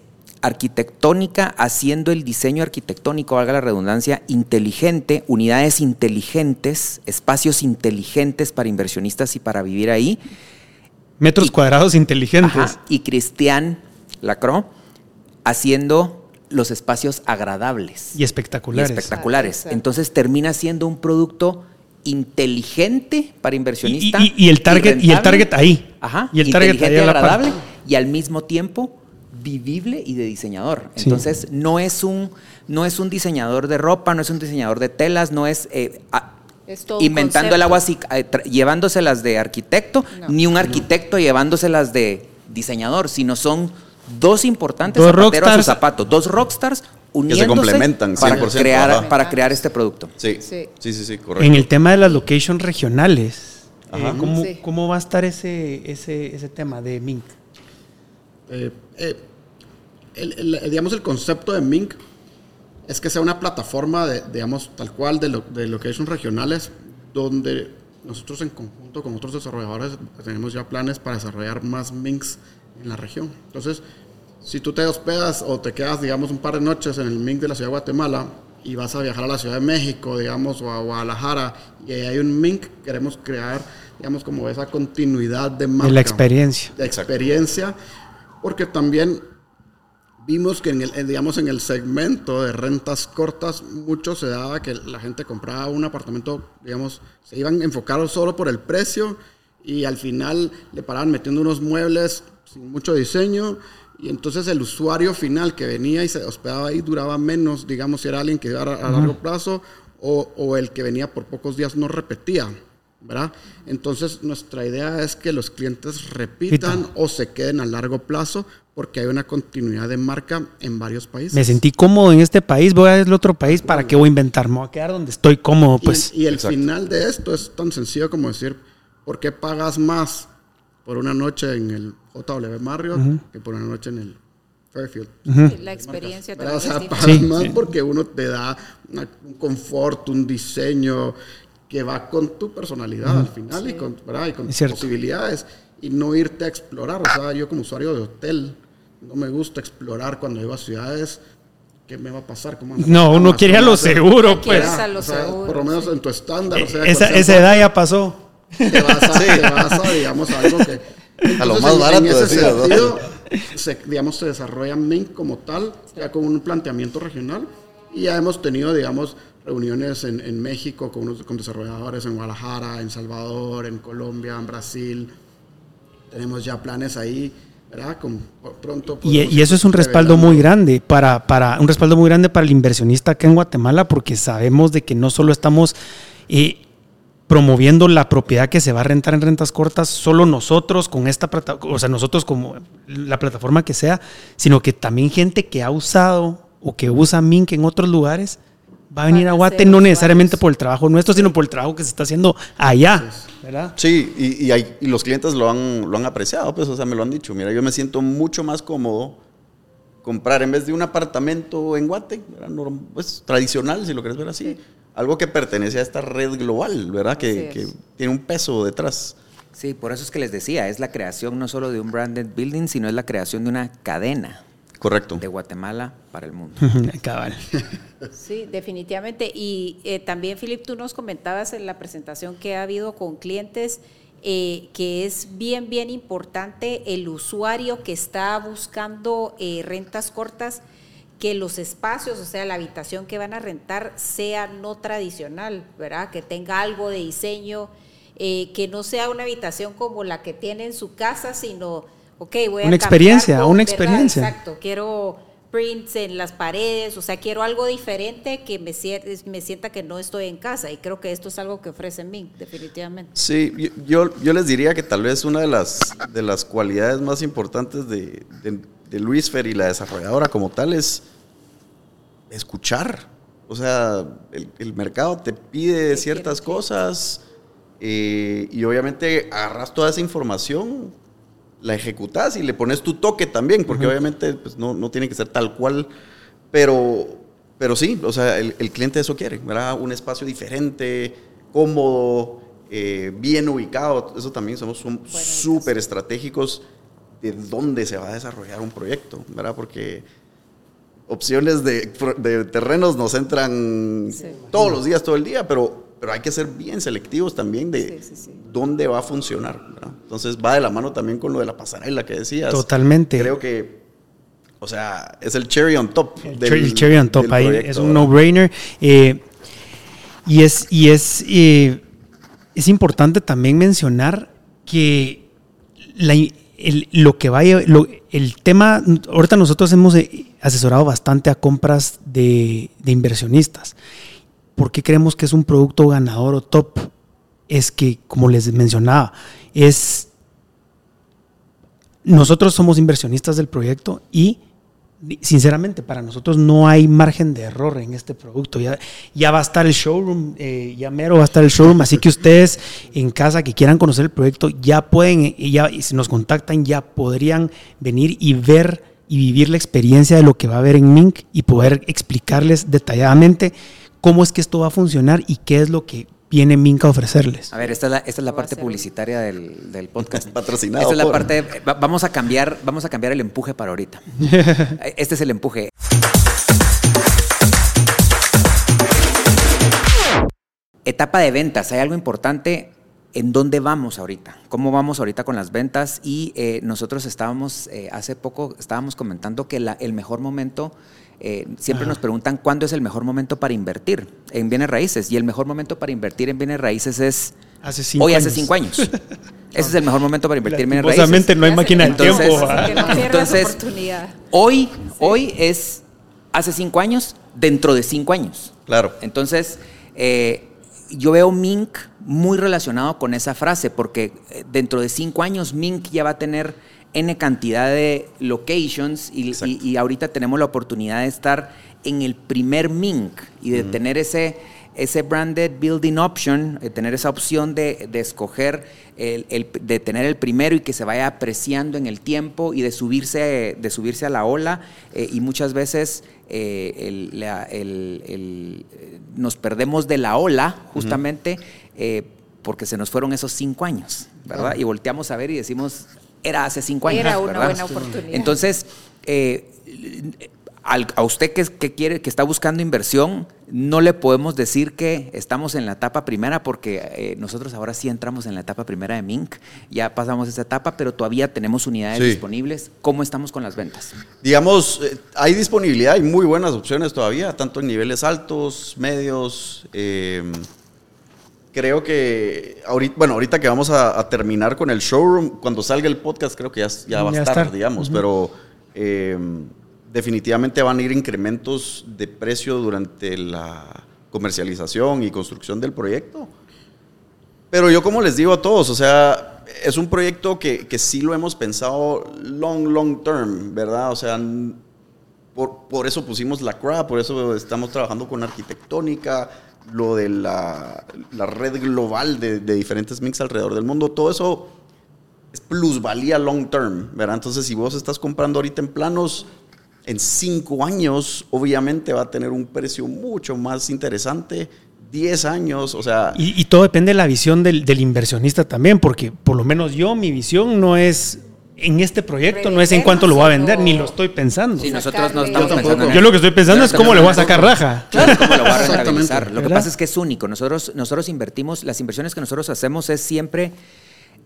arquitectónica haciendo el diseño arquitectónico, valga la redundancia, inteligente, unidades inteligentes, espacios inteligentes para inversionistas y para vivir ahí. Metros y- cuadrados inteligentes. Ajá, y Cristian Lacroix haciendo los espacios agradables. Y espectaculares. Y espectaculares. Entonces termina siendo un producto inteligente para inversionista. Y- y- y el target- y el target ahí. Ajá. Y el target inteligente, ahí a la par. agradable y al mismo tiempo vivible y de diseñador. Sí. Entonces no es un no es un diseñador de ropa, no es un diseñador de telas, no es eh, a- Es todo un inventando el agua así, eh, tra- llevándoselas de arquitecto, No. ni un arquitecto llevándoselas de diseñador, sino son dos importantes Dos zapateros a sus rockstars. zapatos, dos rockstars uniéndose complementan para 100%, crear ajá. para crear este producto. Sí, Sí. sí, sí, sí, correcto. En el tema de las locations regionales, Ajá. eh, ¿cómo, Sí. cómo va a estar ese, ese, ese tema de Mink? Eh, eh, el, el- digamos, el concepto de Mink es que sea una plataforma, de, digamos, tal cual de, lo- de locations regionales, donde nosotros en conjunto con otros desarrolladores tenemos ya planes para desarrollar más Minks en la región. Entonces, si tú te hospedas o te quedas, digamos, un par de noches en el Mink de la ciudad de Guatemala y vas a viajar a la Ciudad de México, digamos, o a Guadalajara, y ahí hay un Mink, queremos crear, digamos, como esa continuidad de marca De la experiencia. de experiencia, porque también vimos que en el, digamos, en el segmento de rentas cortas, mucho se daba que la gente compraba un apartamento, digamos, se iban enfocados solo por el precio y al final le paraban metiendo unos muebles sin mucho diseño y entonces el usuario final que venía y se hospedaba ahí duraba menos, digamos, si era alguien que iba a, a largo plazo o, o el que venía por pocos días no repetía. ¿Verdad? Entonces nuestra idea es que los clientes repitan o se queden a largo plazo porque hay una continuidad de marca en varios países. Me sentí cómodo en este país, voy a ir al otro país, ¿para qué voy a inventar? Me voy a quedar donde estoy cómodo, Y- pues. y, el Exacto. final de esto es tan sencillo como decir, ¿por qué pagas más por una noche en el JW Marriott que por una noche en el Fairfield? La experiencia también O sea. Sí, más sí. porque uno te da un confort, un diseño que va con tu personalidad al final y con, ¿verdad? y con tus posibilidades y no irte a explorar. O sea, yo como usuario de hotel no me gusta explorar cuando llego a ciudades. ¿Qué me va a pasar? ¿Cómo No, uno ¿Cómo quiere a lo hacer? seguro, Quieres pues. a lo O sea, seguro, por lo menos sí. en tu estándar. o sea, Esa, esa edad ya pasó. Te vas a, te vas a, digamos, a algo que... A lo Entonces, más en- barato, En ese decías, ¿no? sentido, se, digamos, se desarrolla Mink como tal, ya con un planteamiento regional. Y ya hemos tenido, digamos, reuniones en, en México con, unos- con desarrolladores en Guadalajara, en Salvador, en Colombia, en Brasil. Tenemos ya planes ahí, ¿verdad? Con, pronto Y, eso es un respaldo muy grande para, para un respaldo muy grande para el inversionista acá en Guatemala, porque sabemos de que no solo estamos eh, promoviendo la propiedad que se va a rentar en rentas cortas, solo nosotros con esta plataforma, o sea, nosotros como la plataforma que sea, sino que también gente que ha usado o que usa Mink en otros lugares va a venir a Guate no usuarios. necesariamente por el trabajo nuestro, sino por el trabajo que se está haciendo allá, ¿verdad? Sí, y, y hay- y los clientes lo han, lo han apreciado, pues, o sea, me lo han dicho. Mira, yo me siento mucho más cómodo comprar en vez de un apartamento en Guate, pues, tradicional, si lo quieres ver así. Algo que pertenece a esta red global, ¿verdad? Que, Así que es. tiene un peso detrás. Sí, por eso es que les decía, es la creación no solo de un branded building, sino es la creación de una cadena Correcto. de Guatemala para el mundo. *laughs* Cabal. Sí, definitivamente. Y eh, también, Philip, tú nos comentabas en la presentación que ha habido con clientes eh, que es bien, bien importante el usuario que está buscando eh, rentas cortas, que los espacios, o sea, la habitación que van a rentar sea no tradicional, ¿verdad? Que tenga algo de diseño, eh, que no sea una habitación como la que tiene en su casa, sino, ok, voy a Una experiencia, con- una ¿verdad? experiencia. Exacto, quiero prints en las paredes, o sea, quiero algo diferente que me, me sienta que no estoy en casa y creo que esto es algo que ofrece Mink, definitivamente. Sí, yo, yo, yo les diría que tal vez una de las, de las cualidades más importantes de, de, de Luis Fer y la desarrolladora como tal es escuchar. O sea, el, el mercado te pide ciertas cosas eh, y obviamente agarras toda esa información, la ejecutas y le pones tu toque también, porque obviamente pues, no, no tiene que ser tal cual, pero, pero sí, o sea, el, el cliente eso quiere, ¿verdad? Un espacio diferente, cómodo, eh, bien ubicado, eso también somos súper estratégicos de dónde se va a desarrollar un proyecto, ¿verdad? Porque opciones de, de terrenos nos entran Sí. todos los días, todo el día, pero, pero hay que ser bien selectivos también de Sí, sí, sí. dónde va a funcionar. ¿verdad? Entonces va de la mano también con lo de la pasarela que decías. Totalmente. Creo que o sea, es el cherry on top. El, del, cherry on top, ahí es un no-brainer. Eh, y es, y es, eh, es importante también mencionar que lo que vaya, el tema, ahorita nosotros hemos eh, asesorado bastante a compras de, de inversionistas. ¿Por qué creemos que es un producto ganador o top? Es que, como les mencionaba, es nosotros somos inversionistas del proyecto y sinceramente para nosotros no hay margen de error en este producto. Ya, ya va a estar el showroom, eh, ya mero va a estar el showroom, así que ustedes en casa que quieran conocer el proyecto ya pueden, ya, si nos contactan ya podrían venir y ver y vivir la experiencia de lo que va a haber en Mink y poder explicarles detalladamente cómo es que esto va a funcionar y qué es lo que viene Minca a ofrecerles. A ver, esta es la, esta es la parte publicitaria del, del podcast. *laughs* Patrocinado. Esta es la parte. vamos a cambiar, vamos a cambiar el empuje para ahorita. *laughs* este es el empuje. Etapa de ventas. Hay algo importante. ¿En dónde vamos ahorita? ¿Cómo vamos ahorita con las ventas? Y eh, nosotros estábamos, eh, hace poco estábamos comentando que la, el mejor momento eh, siempre nos preguntan cuándo es el mejor momento para invertir en bienes raíces. Y el mejor momento para invertir en bienes raíces es hoy hace cinco años. *laughs* Ese es el mejor momento para invertir en bienes raíces. no hay máquina del tiempo. entonces hoy, hoy es hace cinco años, dentro de cinco años. Claro. Entonces, eh, yo veo Mink muy relacionado con esa frase, porque eh, dentro de cinco años Mink ya va a tener N cantidad de locations y, ahorita tenemos la oportunidad de estar en el primer Mink y de tener ese, ese branded building option, de tener esa opción de, escoger, el, de tener el primero y que se vaya apreciando en el tiempo y de subirse, de subirse a la ola eh, y muchas veces eh, nos perdemos de la ola justamente eh, porque se nos fueron esos cinco años, ¿verdad? Y volteamos a ver y decimos, era hace cinco años. Era una buena oportunidad. Entonces, eh, a usted que, quiere, que está buscando inversión, no le podemos decir que estamos en la etapa primera, porque eh, nosotros ahora sí entramos en la etapa primera de Mink, ya pasamos esa etapa, pero todavía tenemos unidades disponibles. ¿Cómo estamos con las ventas? Digamos, eh, hay disponibilidad, hay muy buenas opciones todavía, tanto en niveles altos, medios creo que ahorita, bueno, ahorita que vamos a, terminar con el showroom, cuando salga el podcast creo que ya, ya va a estar, digamos, pero em, definitivamente van a ir incrementos de precio durante la comercialización y construcción del proyecto. Pero yo como les digo a todos, o sea, es un proyecto que, que sí lo hemos pensado long, long term, ¿verdad? O sea, por, por eso pusimos la CRA, por eso estamos trabajando con arquitectónica, lo de la, red global de, diferentes mix alrededor del mundo, todo eso es plusvalía long term, ¿verdad? Entonces, si vos estás comprando ahorita en planos, en cinco años, obviamente va a tener un precio mucho más interesante. 10 años, o sea... Y, todo depende de la visión del, inversionista también, porque por lo menos yo, mi visión no es en este proyecto no es en cuánto lo voy a vender, ni lo estoy pensando. Sí, nosotros no estamos pensando. Yo lo que estoy pensando es cómo le voy a sacar raja. *laughs* Claro, cómo lo voy a rentabilizar. Lo que pasa es que es único. Nosotros, nosotros invertimos, las inversiones que nosotros hacemos es siempre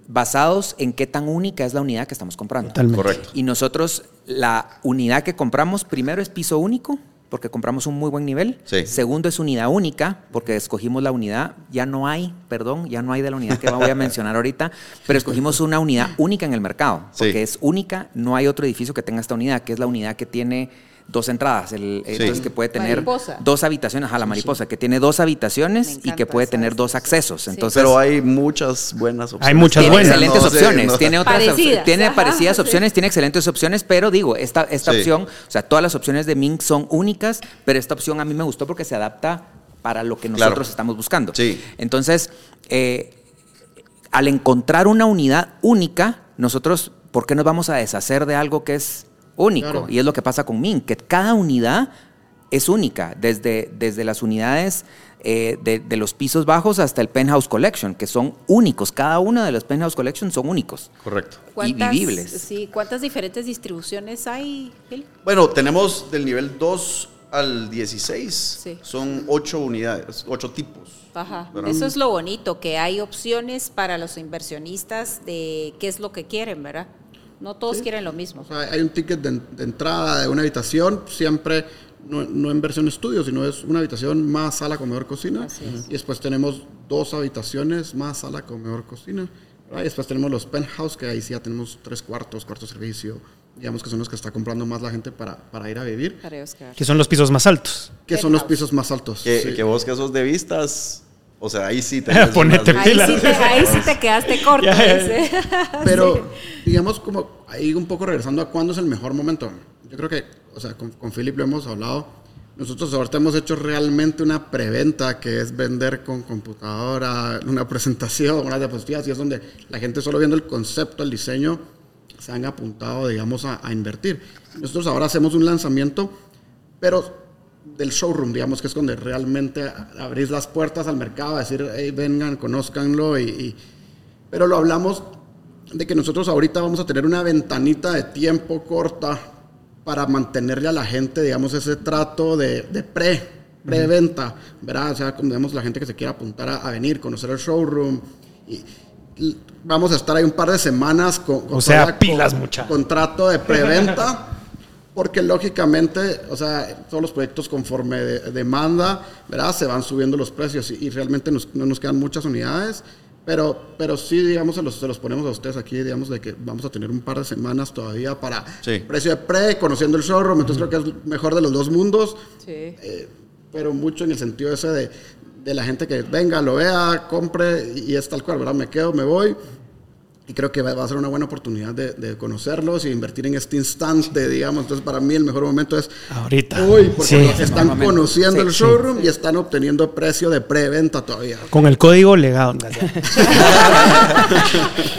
basados en qué tan única es la unidad que estamos comprando. Totalmente. Correcto. Y nosotros, la unidad que compramos, primero es piso único, porque compramos un muy buen nivel. Segundo es unidad única, porque escogimos la unidad, ya no hay, perdón, ya no hay de la unidad que voy a mencionar ahorita, *laughs* pero escogimos una unidad única en el mercado, porque es única, no hay otro edificio que tenga esta unidad, que es la unidad que tiene dos entradas, el, entonces que puede tener dos habitaciones, a la mariposa, que tiene dos habitaciones y que puede tener dos accesos. Entonces, Pero hay muchas buenas opciones. Hay muchas tiene buenas. excelentes opciones, tiene otras parecidas, tiene parecidas opciones, tiene excelentes opciones, pero digo, esta, esta opción, o sea, todas las opciones de Mink son únicas, pero esta opción a mí me gustó porque se adapta para lo que nosotros estamos buscando. Entonces, eh, al encontrar una unidad única, nosotros, ¿por qué nos vamos a deshacer de algo que es único. Y es lo que pasa con Mint, que cada unidad es única, desde, desde las unidades eh, de, los pisos bajos hasta el Penthouse Collection, que son únicos. Cada una de los Penthouse Collection son únicos. Correcto. Y vivibles. Sí, ¿cuántas diferentes distribuciones hay, Gil? Bueno, tenemos del nivel 2 al 16. Son 8 unidades, 8 tipos. Ajá. Eso es lo bonito, que hay opciones para los inversionistas de qué es lo que quieren, ¿verdad? No todos quieren lo mismo. O sea, hay un ticket de, de entrada de una habitación, siempre no, no, en versión estudio, sino es una habitación más sala, comedor, cocina. Y después tenemos dos habitaciones más sala, comedor, cocina. Y después tenemos los penthouse, que ahí sí ya tenemos tres cuartos, cuarto servicio. Digamos que son los que está comprando más la gente para, para ir a vivir. Que son los pisos más altos. Que son los pisos más altos. Que, sí. que vos que sos de vistas, o sea, ahí sí *laughs* te... Ponete ahí, sí te, ahí sí te quedaste *laughs* corto. *laughs* Pero, Sí. digamos, como ahí un poco regresando a cuándo es el mejor momento. Yo creo que, o sea, con, con Philip lo hemos hablado. Nosotros ahorita hemos hecho realmente una preventa que es vender con computadora, una presentación, unas diapositivas, y es donde la gente solo viendo el concepto, el diseño, se han apuntado, digamos, a, a invertir. Nosotros ahora hacemos un lanzamiento, pero del showroom, digamos, que es donde realmente abrís las puertas al mercado, a decir, hey, vengan, conózcanlo, y, y- pero lo hablamos de que nosotros ahorita vamos a tener una ventanita de tiempo corta para mantenerle a la gente, digamos, ese trato de, de pre, preventa, ¿verdad? O sea, como digamos, la gente que se quiera apuntar a, a venir, conocer el showroom. Y, y vamos a estar ahí un par de semanas con, con O sea, pilas, con- mucha. contrato de preventa. *laughs* Porque lógicamente, o sea, todos los proyectos conforme de- demanda, ¿verdad? Se van subiendo los precios y, y realmente nos- no nos quedan muchas unidades, pero, pero sí, digamos, se los, se los ponemos a ustedes aquí, digamos, de que vamos a tener un par de semanas todavía para Sí. precio de pre, conociendo el showroom, entonces creo que es mejor de los dos mundos, Sí. eh, pero mucho en el sentido ese de, de la gente que venga, lo vea, compre y, y es tal cual, ¿verdad? Me quedo, me voy. Y creo que va va a ser una buena oportunidad de, de conocerlos y invertir en este instante, digamos. Entonces, para mí el mejor momento es Ahorita. hoy, porque Sí. están conociendo Sí, el sí. showroom y están obteniendo precio de preventa todavía. Con el código legado. *laughs*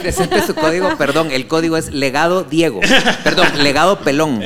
Presente su código, perdón, el código es legado Diego, perdón, legado pelón.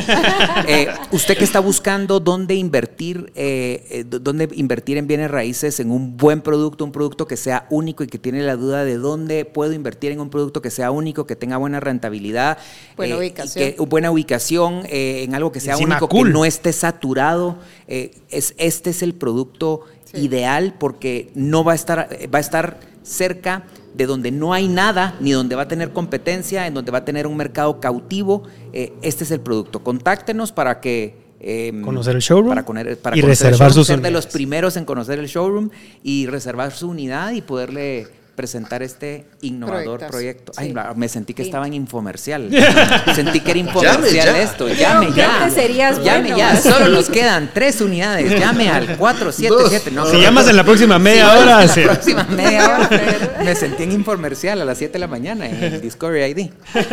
Eh, usted que está buscando dónde invertir, eh, eh, dónde invertir en bienes raíces, en un buen producto, un producto que sea único y que tiene la duda de dónde puedo invertir en un producto que sea único, que tenga buena rentabilidad, Buena eh, y ubicación. que- buena ubicación, eh, en algo que sea Encima único, cool. que no esté saturado. eh, es, este es el producto Sí. ideal porque no va a estar, va a estar cerca de donde no hay nada, ni donde va a tener competencia, en donde va a tener un mercado cautivo. eh, este es el producto. Contáctenos para que... eh, Conocer el showroom para, y conocer el reservar showroom, sus ser de los primeros en conocer el showroom y reservar su unidad y poderle presentar este innovador proyecto. Ay, sí. la- me sentí que Sí. estaba en infomercial. *laughs* Sentí que era infomercial ya. esto. Llame ya. serías Llame bueno. ya. Solo nos quedan tres unidades. Llame al 477. No, Si llamas en la próxima media hora, la sí. próxima media hora. *laughs* Me sentí en infomercial a las 7 de la mañana en el Discovery ID. *laughs*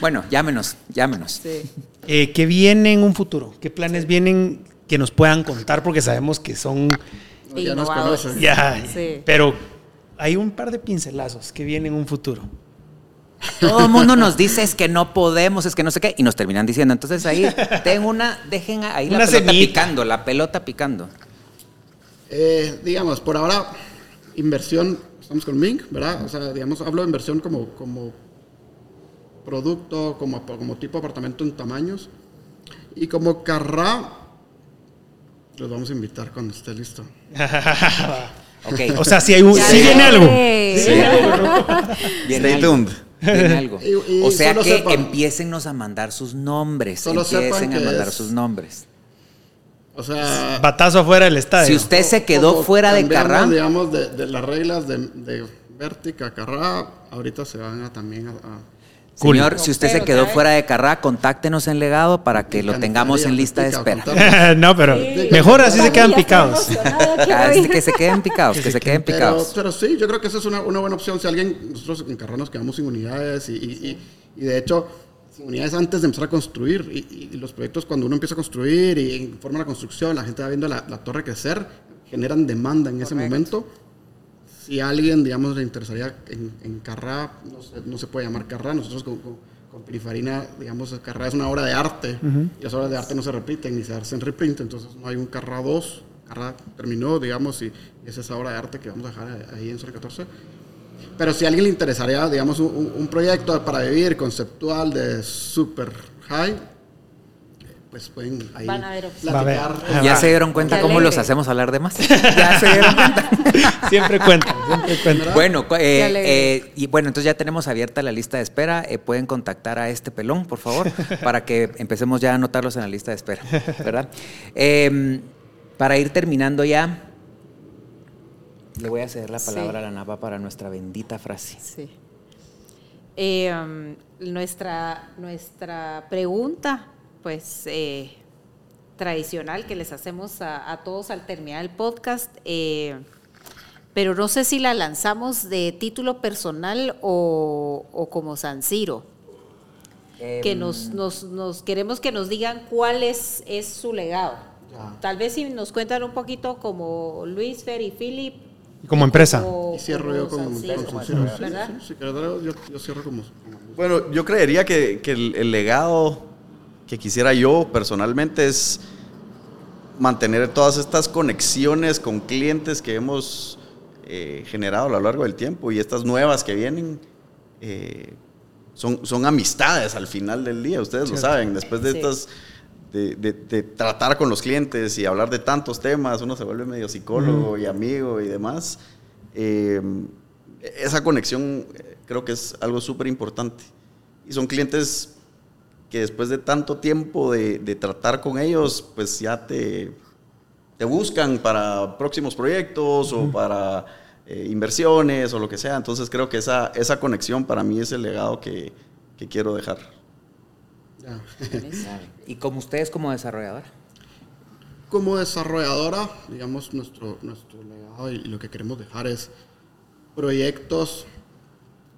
Bueno, llámenos, llámenos. Sí. Eh, ¿Qué viene en un futuro? ¿Qué planes vienen que nos puedan contar? Porque sabemos que son Ya nos conocen. ya. Sí. Pero hay un par de pincelazos que vienen en un futuro. Todo el mundo nos dice es que no podemos, es que no sé qué, y nos terminan diciendo. Entonces ahí tengo una, dejen ahí la Una pelota semillita. picando, la pelota picando. Eh, digamos, por ahora, inversión, estamos con Mink, ¿verdad? O sea, digamos, hablo de inversión como, como producto, como, como tipo de apartamento en tamaños. Y como Carrá, los vamos a invitar cuando esté listo. *laughs* Ok. O sea, si hay un, Ya sí viene algo. Sí. Viene Stay algo. Viene algo. Y- y o sea que sepan- empiécennos a mandar sus nombres. Solo empiecen a mandar es- sus nombres. O sea, Batazo afuera del estadio. Si usted se quedó como fuera de Carrá, digamos, de, de las reglas de, de Vértica, Carrá, ahorita se van a también a... a- Cool. señor, si usted se quedó fuera de Carrá, contáctenos en legado para que lo tengamos en lista de espera. *laughs* no, pero Sí. mejor así se quedan picados. *laughs* Ah, que se queden picados, que se queden Pero, picados. pero sí, yo creo que esa es una, una buena opción. Si alguien, nosotros en Carrá nos quedamos sin unidades y, y- y- y de hecho, sin unidades antes de empezar a construir. Y, y los proyectos, cuando uno empieza a construir y informa la construcción, la gente va viendo la, la torre crecer, generan demanda en ese momento. Si a alguien, digamos, le interesaría en, en Carrá, no se, no se puede llamar Carrá, nosotros con, con, con Pininfarina, digamos, Carrá es una obra de arte y las obras de arte no se repiten ni se hacen reprint, entonces no hay un Carrá 2. Carrá terminó, digamos, y es esa obra de arte que vamos a dejar ahí en Zona 14. Pero si a alguien le interesaría, digamos, un, un proyecto para vivir conceptual de super high, pues pueden ahí Van a ver a platicar. ¿Ya se dieron cuenta Qué cómo alegre. los hacemos hablar de más? *laughs* ¿Ya se dieron cuenta? *laughs* Siempre cuenta, siempre cuenta. Bueno, eh, eh, y bueno, entonces ya tenemos abierta la lista de espera. Eh, pueden contactar a este pelón, por favor, *laughs* para que empecemos ya a anotarlos en la lista de espera, ¿verdad? Eh, para ir terminando ya, le voy a ceder la Sí. palabra a la Napa para nuestra bendita frase. Sí. Eh, um, nuestra, nuestra pregunta, pues, eh, tradicional que les hacemos a, a todos al terminar el podcast, eh, pero no sé si la lanzamos de título personal o, o como San Ciro. que Em, nos, nos, nos queremos que nos digan cuál es, es su legado. Ya. Tal vez si nos cuentan un poquito como Luis, Fer y Philip. Como empresa. como- Y cierro yo como yo, yo cierro como... como- Bueno, yo creería que, que el, el legado que quisiera yo personalmente es mantener todas estas conexiones con clientes que hemos eh, generado a lo largo del tiempo y estas nuevas que vienen eh, son, son amistades al final del día, ustedes lo saben, después de Sí. estas... De, de- de tratar con los clientes y hablar de tantos temas, uno se vuelve medio psicólogo y amigo y demás. Eh, esa conexión eh, creo que es algo súper importante. Y son clientes que después de tanto tiempo de, de tratar con ellos, pues ya te, te buscan para próximos proyectos o para eh, inversiones o lo que sea. Entonces creo que esa, esa conexión para mí es el legado que, que quiero dejar. *laughs* Y como ustedes como desarrollador. Como desarrolladora, digamos, nuestro, nuestro legado y lo que queremos dejar es proyectos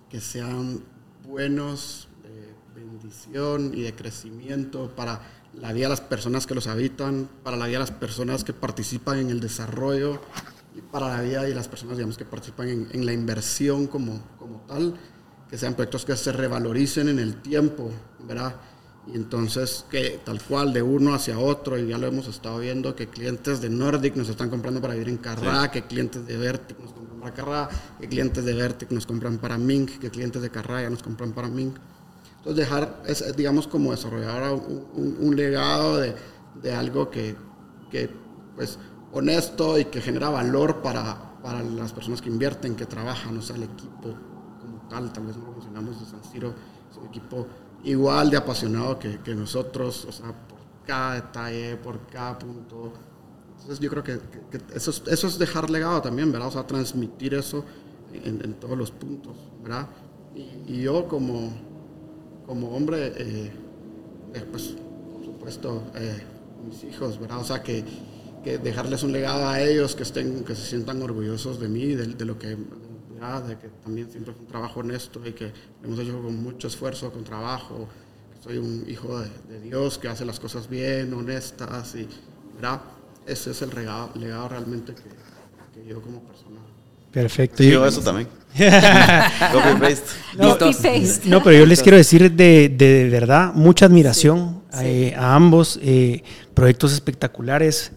que sean buenos, bendición y de crecimiento para la vida de las personas que los habitan, para la vida de las personas que participan en el desarrollo y para la vida de las personas, digamos, que participan en, en la inversión como, como tal, que sean proyectos que se revaloricen en el tiempo, ¿verdad? Y entonces que tal cual de uno hacia otro, y ya lo hemos estado viendo, que clientes de Nordic nos están comprando para vivir en Carrá, que clientes de Vertic nos compran para Carrá, que clientes de Vertic nos compran para Mink, que clientes de Carrá ya nos compran para Mink. Entonces dejar, es, digamos, como desarrolladora un, un- legado de, de algo que, que, pues, honesto y que genera valor para, para las personas que invierten, que trabajan, o sea, el equipo como tal, tal vez no lo mencionamos de San Siro, es un equipo igual de apasionado que, que nosotros, o sea, por cada detalle, por cada punto. Entonces yo creo que, eso, es, eso es dejar legado también, ¿verdad? O sea, transmitir eso en, todos los puntos, ¿verdad? Y yo como, como hombre, eh, eh, pues, por supuesto, eh, mis hijos, ¿verdad? O sea, que, que dejarles un legado a ellos, que, estén, que se sientan orgullosos de mí, de, de lo que, ¿verdad? De que también siempre fue un trabajo honesto y que hemos hecho con mucho esfuerzo, con trabajo, que soy un hijo de, Dios, que hace las cosas bien, honestas, y, ¿verdad? Ese es el legado, legado realmente que, que yo como persona. Perfecto. Yo eso también. *laughs* Copy paste. No, Copy-paste. no, pero yo les quiero decir de, de verdad mucha admiración eh, a ambos. eh, proyectos espectaculares,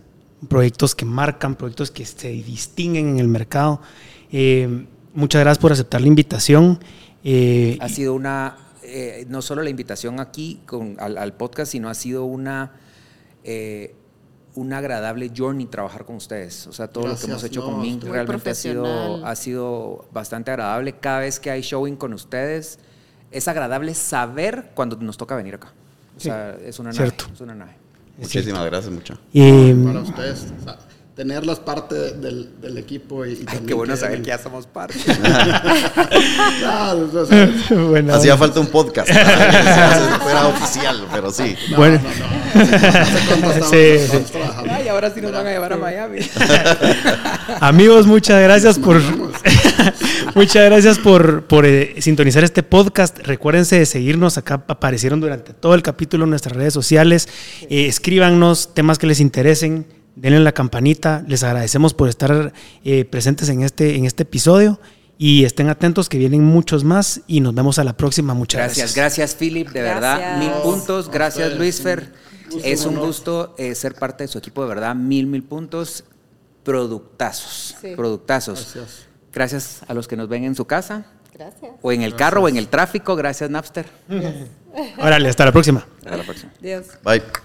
proyectos que marcan, proyectos que se distinguen en el mercado. Eh, muchas gracias por aceptar la invitación. eh, Ha sido una, eh, no solo la invitación aquí con, al, al podcast, sino ha sido una, eh, una agradable journey trabajar con ustedes. O sea, todo lo que Gracias, hemos hecho no, con Mink realmente ha sido, ha sido bastante agradable. Cada vez que hay showing con ustedes, es agradable saber cuando nos toca venir acá. O Sí, sea, es una cierto. nave. Es una nave. cierto. Muchísimas gracias, mucho. Eh, para ustedes. Tenerlas parte del, del equipo y, y Ay, qué bueno que- saber que ya somos parte. Ah, Hacía falta un podcast. fuera oficial, pero sí. no, Bueno. Ay, ahora sí nos van a llevar a Miami. Amigos, muchas gracias por muchas gracias por, por eh, sintonizar este podcast. Recuérdense de seguirnos acá aparecieron durante todo el capítulo en nuestras redes sociales. Eh, escríbanos temas que les interesen, denle la campanita. Les agradecemos por estar eh, presentes en este en este episodio y estén atentos que vienen muchos más y nos vemos a la próxima. Muchas Gracias, gracias. gracias Philip, de verdad, mil puntos. Gracias ustedes, Luis un Fer. gusto, Es un gusto eh, ser parte de su equipo, de verdad, mil, mil puntos. Productazos, Sí. productazos. Gracias. Gracias a los que nos ven en su casa, Gracias. o en el carro, o en el tráfico. Gracias Napster. Órale, hasta la próxima. Hasta la próxima. Dios. Bye.